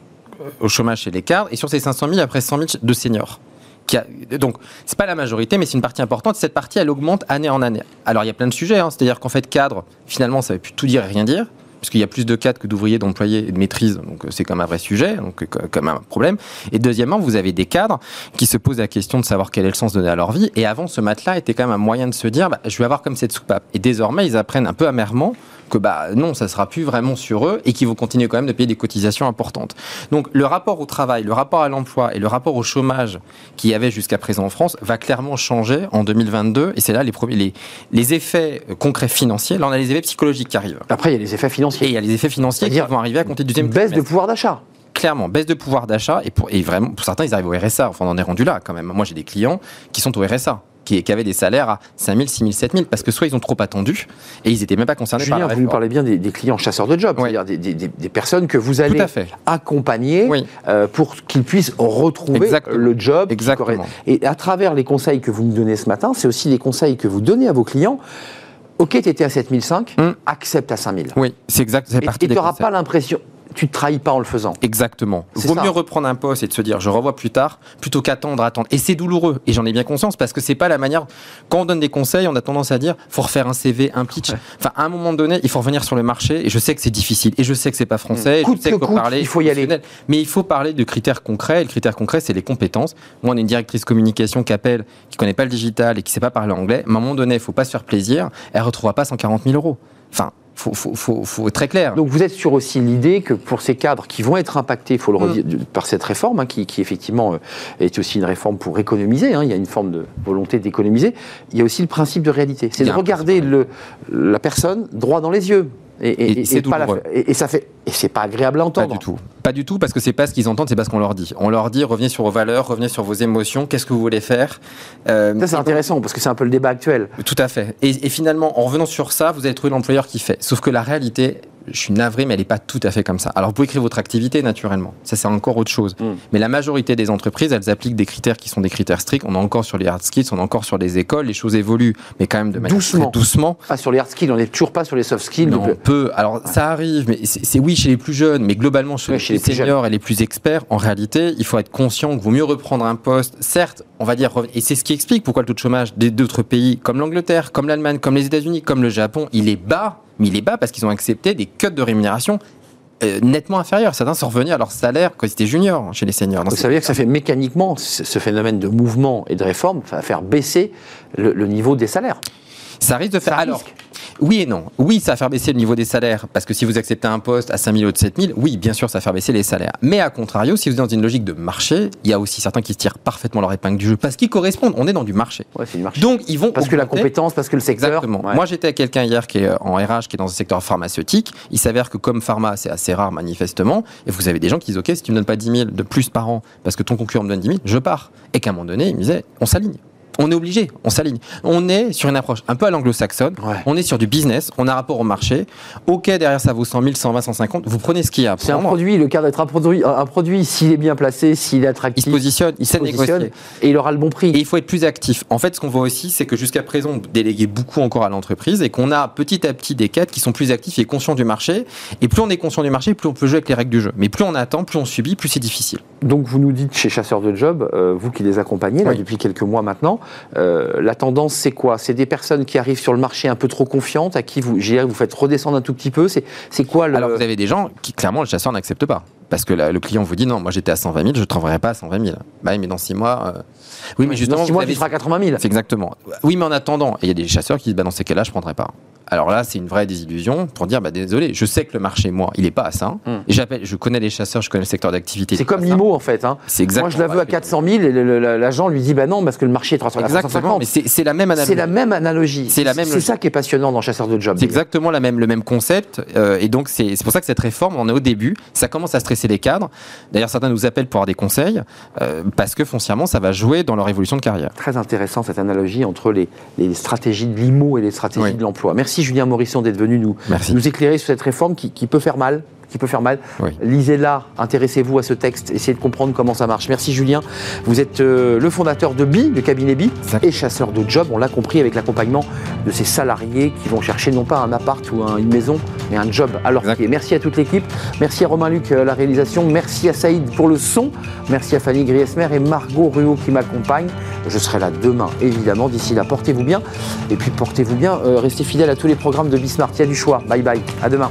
euh, au chômage chez les cadres, et sur ces 500 000, après 100 000 de seniors. Qui a, donc, c'est pas la majorité, mais c'est une partie importante. Cette partie, elle augmente année en année. Alors, il y a plein de sujets. Hein. C'est-à-dire qu'en fait, cadre, finalement, ça ne veut plus tout dire et rien dire parce qu'il y a plus de cadres que d'ouvriers, d'employés et de maîtrises, donc euh, c'est même un vrai sujet, donc même un problème. Et deuxièmement, vous avez des cadres qui se posent la question de savoir quel est le sens donné à leur vie. Et avant, ce matelas était quand même un moyen de se dire, bah, je vais avoir comme cette soupape. Et désormais, ils apprennent un peu amèrement que bah non, ça sera plus vraiment sur eux et qu'ils vont continuer quand même de payer des cotisations importantes. Donc le rapport au travail, le rapport à l'emploi et le rapport au chômage qu'il y avait jusqu'à présent en France va clairement changer en 2022 et c'est là les, premiers, les, les effets concrets financiers. Là, on a les effets psychologiques qui arrivent. Après, il y a les effets financiers. Et il y a les effets financiers qui vont arriver à compter du deuxième Baisse de pouvoir d'achat clairement baisse de pouvoir d'achat et, pour, et vraiment pour certains ils arrivent au RSA enfin on en est rendu là quand même moi j'ai des clients qui sont au RSA qui, qui avaient des salaires à 5 000, 6 000, 7 000, parce que soit ils ont trop attendu et ils n'étaient même pas concernés Julien, par la vous nous parlez bien des, clients chasseurs de jobs, c'est-à-dire des, des, des, personnes que vous allez accompagner euh, pour qu'ils puississent retrouver le job. Exactement. Et à travers les conseils que vous nous donnez ce matin, c'est aussi des conseils que vous donnez à vos clients. Ok, tu étais à 7005, hum. accepte à 5000. Oui, c'est exact. Et tu n'auras pas l'impression tu te trahis pas en le faisant. Exactement. Il vaut mieux reprendre un poste et de se dire je revois plus tard plutôt qu'attendre, attendre. Et c'est douloureux. Et j'en ai bien conscience parce que c'est pas la manière. Quand on donne des conseils, on a tendance à dire faut refaire un CV, un pitch. Enfin, à un moment donné, il faut revenir sur le marché. Et je sais que c'est difficile. Et je sais que c'est pas français. Coûte je sais qu'il faut parler. Il faut y aller. Mais il faut parler de critères concrets. Et le critère concret, c'est les compétences. Moi, on a une directrice communication qui appelle, qui connaît pas le digital et qui sait pas parler anglais. À un moment donné, il faut pas se faire plaisir. Elle retrouvera pas 140 000 euros. Enfin, faut, faut, faut, être très clair. Donc vous êtes sur aussi l'idée que pour ces cadres qui vont être impactés, faut le redire, mm. par cette réforme, hein, qui, effectivement euh, est aussi une réforme pour économiser, hein, il y a une forme de volonté d'économiser, il y a aussi le principe de réalité. C'est de regarder le, la personne droit dans les yeux. Et, c'est et, ça fait et c'est pas agréable à entendre. Pas du tout. Pas du tout parce que c'est pas ce qu'ils entendent, c'est pas ce qu'on leur dit. On leur dit revenez sur vos valeurs, revenez sur vos émotions. Qu'est-ce que vous voulez faire euh, Ça c'est intéressant parce que c'est un peu le débat actuel. Tout à fait. Et, finalement, en revenant sur ça, vous allez trouver l'employeur qui fait. Sauf que la réalité, je suis navré, mais elle n'est pas tout à fait comme ça. Alors, vous pouvez créer votre activité, naturellement. Ça, c'est encore autre chose. Mm. Mais la majorité des entreprises, elles appliquent des critères qui sont des critères stricts. On est encore sur les hard skills, on est encore sur les écoles. Les choses évoluent, mais quand même de manière doucement. doucement. Pas sur les hard skills, on n'est toujours pas sur les soft skills. on peut. Alors, ça arrive, mais c'est oui chez les plus jeunes, mais globalement chez, les, seniors et les plus experts. En réalité, il faut être conscient qu'il vaut mieux reprendre un poste. Certes, on va dire, et c'est ce qui explique pourquoi le taux de chômage d'autres pays comme l'Angleterre, comme l'Allemagne, comme les États-Unis, comme le Japon, il est bas mais il est bas parce qu'ils ont accepté des cuts de rémunération euh, nettement inférieurs. Certains sont revenus à leur salaire quand ils étaient juniors chez les seniors. ça veut dire que ça fait mécaniquement ce phénomène de mouvement et de réforme, va faire baisser le, niveau des salaires. Ça risque de faire. Alors, oui et non. Oui, ça va faire baisser le niveau des salaires, parce que si vous acceptez un poste à 5 000 ou de 7 000, oui, bien sûr, ça va faire baisser les salaires. Mais à contrario, si vous êtes dans une logique de marché, il y a aussi certains qui se tirent parfaitement leur épingle du jeu, parce qu'ils correspondent. On est dans du marché. Ouais, c'est du marché. Donc, ils vont. Parce que la compétence, parce que le secteur. Exactement. Moi, j'étais avec quelqu'un hier qui est en RH, qui est dans un secteur pharmaceutique. Il s'avère que comme pharma, c'est assez rare, manifestement, et vous avez des gens qui disent, OK, si tu me donnes pas 10 000 de plus par an, parce que ton concurrent me donne 10 000, je pars. Et qu'à un moment donné, il me disait, on s'aligne on est obligé, on s'aligne. On est sur une approche un peu à l'anglo-saxonne, on est sur du business, on a rapport au marché. Ok, derrière ça vaut 100 000, 120, 150, vous prenez ce qu'il y a. C'est un produit, le cadre d'être un produit, un produit s'il est bien placé, s'il est attractif. Il se positionne, il, sait négocier. Et il aura le bon prix. Et il faut être plus actif. En fait, ce qu'on voit aussi, c'est que jusqu'à présent, on déléguait beaucoup encore à l'entreprise et qu'on a petit à petit des cadres qui sont plus actifs et conscients du marché. Et plus on est conscient du marché, plus on peut jouer avec les règles du jeu. Mais plus on attend, plus on subit, plus c'est difficile. Donc vous nous dites chez Chasseurs de Job, euh, vous qui les accompagnez là, depuis quelques mois maintenant, euh, la tendance, c'est quoi? C'est des personnes qui arrivent sur le marché un peu trop confiantes, à qui vous, vous faites redescendre un tout petit peu. C'est quoi le... Alors, vous avez des gens qui, clairement, le chasseur n'accepte pas. Parce que le client vous dit non, moi j'étais à 120 000, je ne renverrai pas à 120 000. Bah, mais dans 6 mois. Euh, oui, mais justement. Dans 6 mois, tu seras 80 000. C'est exactement. Oui, mais en attendant, il y a des chasseurs qui disent bah, dans ces cas-là, je ne prendrai pas. Alors là, c'est une vraie désillusion pour dire, bah, désolé, je sais que le marché, moi, il n'est pas à ça. Hmm. J'appelle, je connais les chasseurs, je connais le secteur d'activité. C'est comme l'IMO, en fait. Hein. C'est exactement. Moi, je la veux à 400 000 et l'agent lui dit, bah non, parce que le marché est 350 mais c'est la même analogie. C'est la même analogie. C'est la même. C'est ça qui est passionnant dans Chasseurs de Job. C'est exactement la même, le même concept. Euh, et donc, c'est pour ça que cette réforme, on est au début. Ça commence à stresser les cadres. D'ailleurs, certains nous appellent pour avoir des conseils euh, parce que foncièrement, ça va jouer dans leur évolution de carrière. Très intéressant cette analogie entre les, stratégies de l'IMO et les stratégies de l'emploi. Merci Julien Morisson d'être venu nous, nous éclairer sur cette réforme qui, peut faire mal, qui peut faire mal. Lisez-la, intéressez-vous à ce texte, essayez de comprendre comment ça marche. Merci Julien. Vous êtes euh, le fondateur de BI, le cabinet BI, et chasseur de job. On l'a compris avec l'accompagnement de ces salariés qui vont chercher non pas un appart ou une maison, mais un job à leur pied. Merci à toute l'équipe. Merci à Romain Luc, euh, la réalisation. Merci à Saïd pour le son. Merci à Fanny Griesmer et Margot Ruot qui m'accompagnent. Je serai là demain, évidemment. D'ici là, portez-vous bien. Et puis portez-vous bien. Euh, restez fidèles à tous les programmes de Bismart. Il y a du choix. Bye bye. À demain.